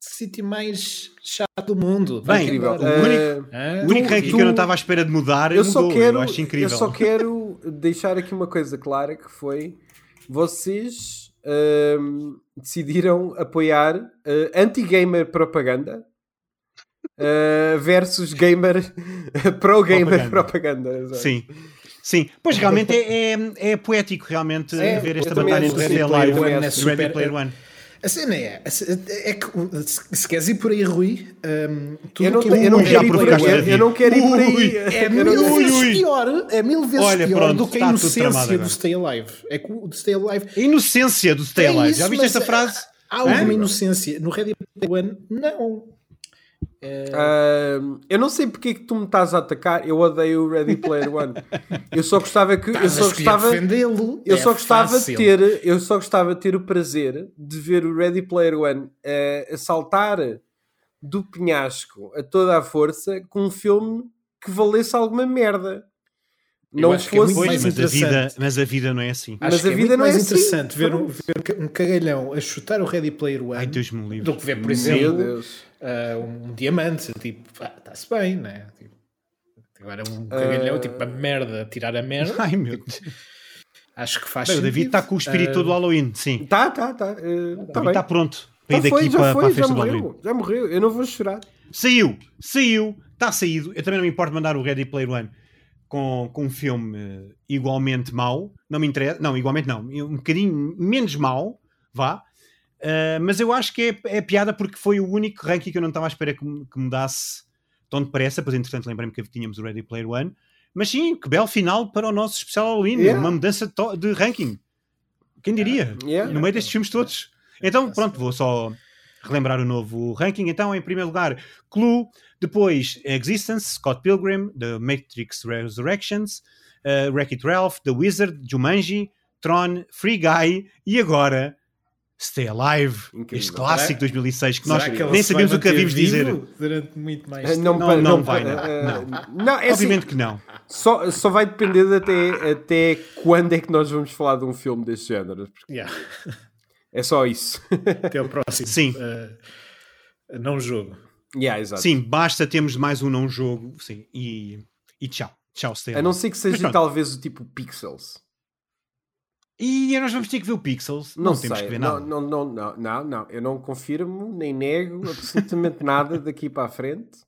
sítio mais chato do mundo. Bem, Incrível. o único- Eh, Hã? O único Tu- ranking tu- que eu não estava à espera de mudar eu só mudou. quero, eu acho incrível. eu só quero deixar aqui uma coisa clara que foi vocês ahm, decidiram apoiar ah, anti-gamer propaganda ah, versus gamer pro-gamer propaganda. exato. Sim. Sim, pois realmente é, é, é poético realmente É, ver esta batalha entre Alive Player e super- Player One. A cena é, é que se queres ir por aí, Rui, tudo Eu não, que é eu não quero ir por aí. Eu, não quero ir por aí. É mil vezes pior, é mil vezes Olha, pior pronto, do que a inocência do. Stay Alive. É que o Stay Alive A inocência do Stay É Alive. isso, Já viste esta é- frase? há alguma Hã? inocência. No Ready Player One, não. Ahm, eu não sei porque é que tu me estás a atacar. Eu odeio o Ready Player One. Eu só gostava que. Eu só gostava. defendê-lo. Eu É só gostava de ter, eu só gostava de ter o prazer de ver o Ready Player One eh, a saltar do penhasco a toda a força com um filme que valesse alguma merda. Não acho que é muito fosse. mais Pois, mas a, vida, interessante. mas a vida não é assim. Acho Mas que a é vida muito não é mais assim. interessante ver um, ver um cagalhão a chutar o Ready Player One Ai, Deus me livre. do que ver, por Meu exemplo, Deus. ah, um, diamante. Tipo, está-se bem, né? Tipo, agora um cagalhão, Ah. tipo, a merda, tirar a merda. Ai, meu Deus. Acho que faz Bem, o David está com o espírito todo do Halloween, sim. Tá, tá, tá. eh, tá O bem. David está pronto para ir Já foi, daqui já para, para foi, a já festa do Halloween. morreu. Já morreu. Eu não vou chorar. Saiu, saiu, está saído. Eu também não me importo mandar o Ready Player One com, com um filme igualmente mau. Não me interessa, não, igualmente não, um bocadinho menos mau, vá. Eh, mas eu acho que é, é piada porque foi o único ranking que eu não estava à espera que, que mudasse tão depressa. Pois, entretanto, lembrei-me que tínhamos o Ready Player One. Mas sim, que belo final para o nosso especial Halloween. Yeah. Uma mudança de ranking. Quem diria? Yeah. No meio destes filmes todos. Então, pronto, vou só relembrar o novo ranking. Então, em primeiro lugar, Clue, depois Existence, Scott Pilgrim, The Matrix Resurrections, uh, Wreck-It Ralph, The Wizard, Jumanji, Tron, Free Guy e agora Stay Alive, Incrível. este clássico de 2006 que nós que nem sabíamos vai o que havíamos dizer. Durante muito mais Eh, tempo. Não, Não, não não, vai, não. eh, Não. não, é assim, Obviamente que não. só, só vai depender de até, até quando é que nós vamos falar de um filme deste género. porque Yeah. É só isso. Até ao próximo. Sim. eh, não jogo. Yeah, exato. Sim, basta termos mais um não jogo. Sim, e, e tchau. Tchau, Stella. A não ser que seja talvez o tipo Pixels. E nós vamos ter que ver o Pixels. Não, Não, temos sei. que ver nada. não, não, não, não, não. Eu não confirmo nem nego absolutamente nada daqui para a frente.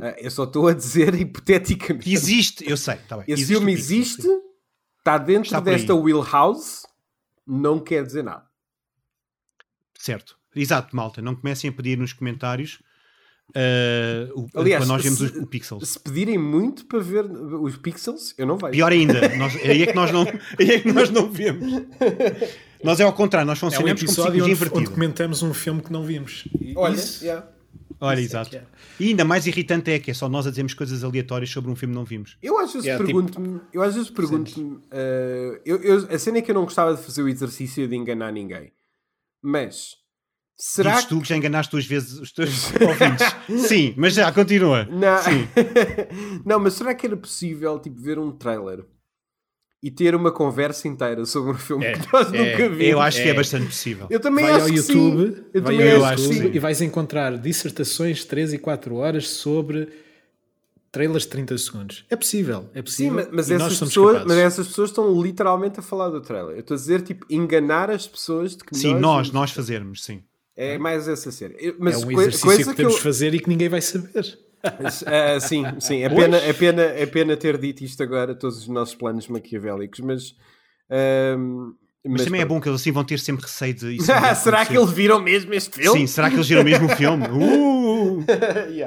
Ah, eu só estou a dizer hipoteticamente. Existe, eu sei, tá bem. Esse Existe o filme Pixels, existe, sim. está dentro Está desta aí. wheelhouse, não quer dizer nada. Certo. Exato, malta. Não comecem a pedir nos comentários ah, o, Aliás, quando nós vemos se- os- o Pixels. Se pedirem muito para ver os Pixels, eu não vejo. Pior ainda, nós, aí, é que nós não, aí é que nós não vemos. Nós é ao contrário, nós É um funcionamos como episódio psicologia onde, onde comentamos um filme que não vimos. E Olha, isso, yeah. Olha, isso é exato. que é. E ainda mais irritante é que é só nós a dizermos coisas aleatórias sobre um filme que não vimos. Eu às vezes Yeah, tipo, pergunto-me, eu às vezes pergunto-me, eh, eu, eu- a cena é que eu não gostava de fazer o exercício de enganar ninguém. Mas será Dizes que tu que já enganaste duas vezes os teus ouvintes. Sim, mas já, continua. Não, Sim. não, mas será que era possível tipo, ver um trailer e ter uma conversa inteira sobre um filme É, que nós é, nunca vimos? Eu acho que é É. bastante possível. Eu também vai acho ao que YouTube, sim. Eu vai também ao acho que YouTube sim. e vais encontrar dissertações de 3 e 4 horas sobre trailers de 30 segundos. É possível, é Sim, possível. mas, mas nós essas pessoas, mas essas pessoas estão literalmente a falar do trailer. Eu estou a dizer, tipo, enganar as pessoas de que Sim, nós, vimos. nós fazermos, sim. É mais essa cena. Eu- É Mas um exercício coisa que que temos eu... fazer e que ninguém vai saber. Ah, sim, sim. É pena, é, pena, é pena ter dito isto agora, todos os nossos planos maquiavélicos, mas... Mas, também é pronto. bom que eles assim vão ter sempre receio de isso. Será que eles viram mesmo este filme? Sim, será que eles viram mesmo o filme? Uh!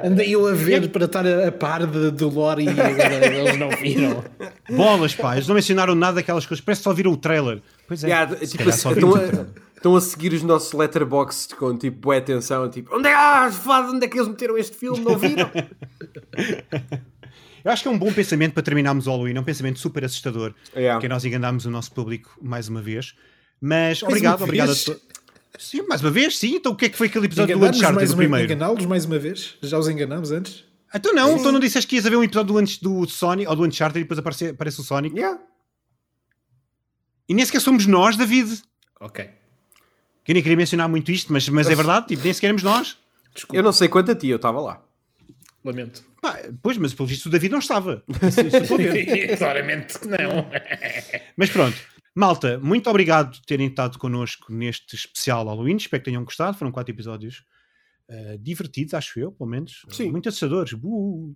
Andei eu a ver para estar a, a par de, do lore e agora eles não viram. Bolas, pá, eles não mencionaram nada daquelas coisas, parece que só viram o trailer. Pois é. Yeah, se tipo, estão, a, estão a seguir os nossos letterboxes com tipo boa atenção, tipo, onde é, ah, onde é que eles meteram este filme? Não viram? Eu acho que é um bom pensamento para terminarmos o Halloween, é um pensamento super assustador, Yeah. que nós enganámos o nosso público mais uma vez. Mas Mais obrigado, obrigado vez? a todos. Sim, mais uma vez, sim. Então o que é que foi aquele episódio do Enganámos Uncharted, do primeiro? enganá-los mais uma vez? Já os enganamos antes? Então não, então não disseste que ias haver um episódio do, antes do Sonic ou do Uncharted e depois aparece, aparece o Sonic. Yeah. E nem sequer somos nós, David. Ok. Que eu nem queria mencionar muito isto, mas, mas é verdade, tipo, nem sequer éramos nós. Desculpa, Eu não sei quanto a ti, eu estava lá. Lamento. Pá, pois, mas pelo visto o David não estava. Claramente que não. Mas pronto, malta, muito obrigado por terem estado connosco neste especial Halloween. Espero que tenham gostado. Foram quatro episódios eh, divertidos, acho eu, pelo menos. Sim. Muito assustadores. Buh.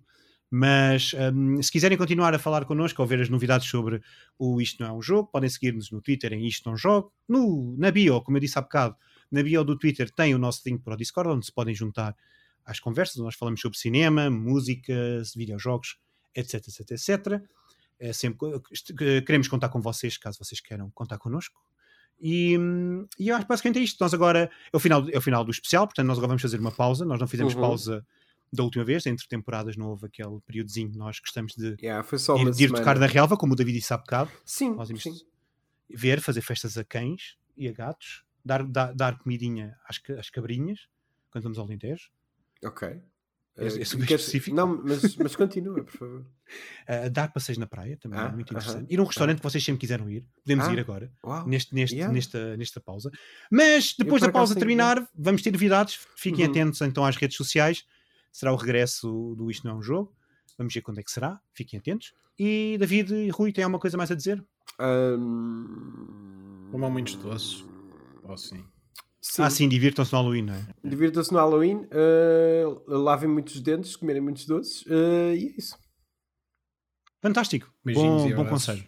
Mas hum, se quiserem continuar a falar connosco ou ver as novidades sobre o Isto Não é um Jogo, podem seguir-nos no Twitter em Isto Não Jogo. No, na bio, como eu disse há bocado, na bio do Twitter tem o nosso link para o Discord, onde se podem juntar às conversas. Nós falamos sobre cinema, música, videojogos, etc, etc, etc. É sempre, que- queremos contar com vocês, caso vocês queiram contar connosco. E, e eu acho que basicamente é isto. Nós agora é o, final, é o final do especial, portanto, nós agora vamos fazer uma pausa. Nós não fizemos Uhum. pausa da última vez, entre temporadas não houve aquele períodozinho que nós gostamos de Yeah, ir, de ir tocar na relva, como o David disse há bocado. Sim, Nós sim. ver, fazer festas a cães e a gatos, dar, dar, dar comidinha às, às cabrinhas, quando vamos ao Alentejo. Ok. É- Eh, é super específico. Não, mas, mas continua, por favor. Uh, dar passeios na praia também Ah, é muito interessante. Ir a um restaurante que vocês sempre quiseram ir. Podemos Ah, ir agora, Uau. neste, neste, yeah. nesta, nesta pausa. Mas depois da pausa terminar, vamos ter novidades. Fiquem Uhum. atentos então às redes sociais. Será o regresso do Isto Não é um Jogo. Vamos ver quando é que será. Fiquem atentos. E David e Rui, tem alguma coisa mais a dizer? Ahm, Comam muitos doces. Ou sim. Sim. Ah, sim, divirtam-se no Halloween, não é? Divirtam-se no Halloween, uh, lavem muitos dentes, comerem muitos doces uh, e é isso. Fantástico. Beijinhos Bom, e bom conselho.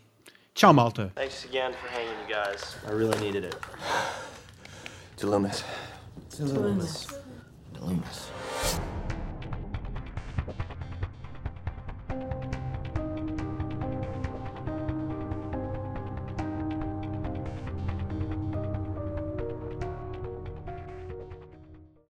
Tchau, malta. Thanks again for hanging, you guys. I really needed it. Loomis. To Loomis.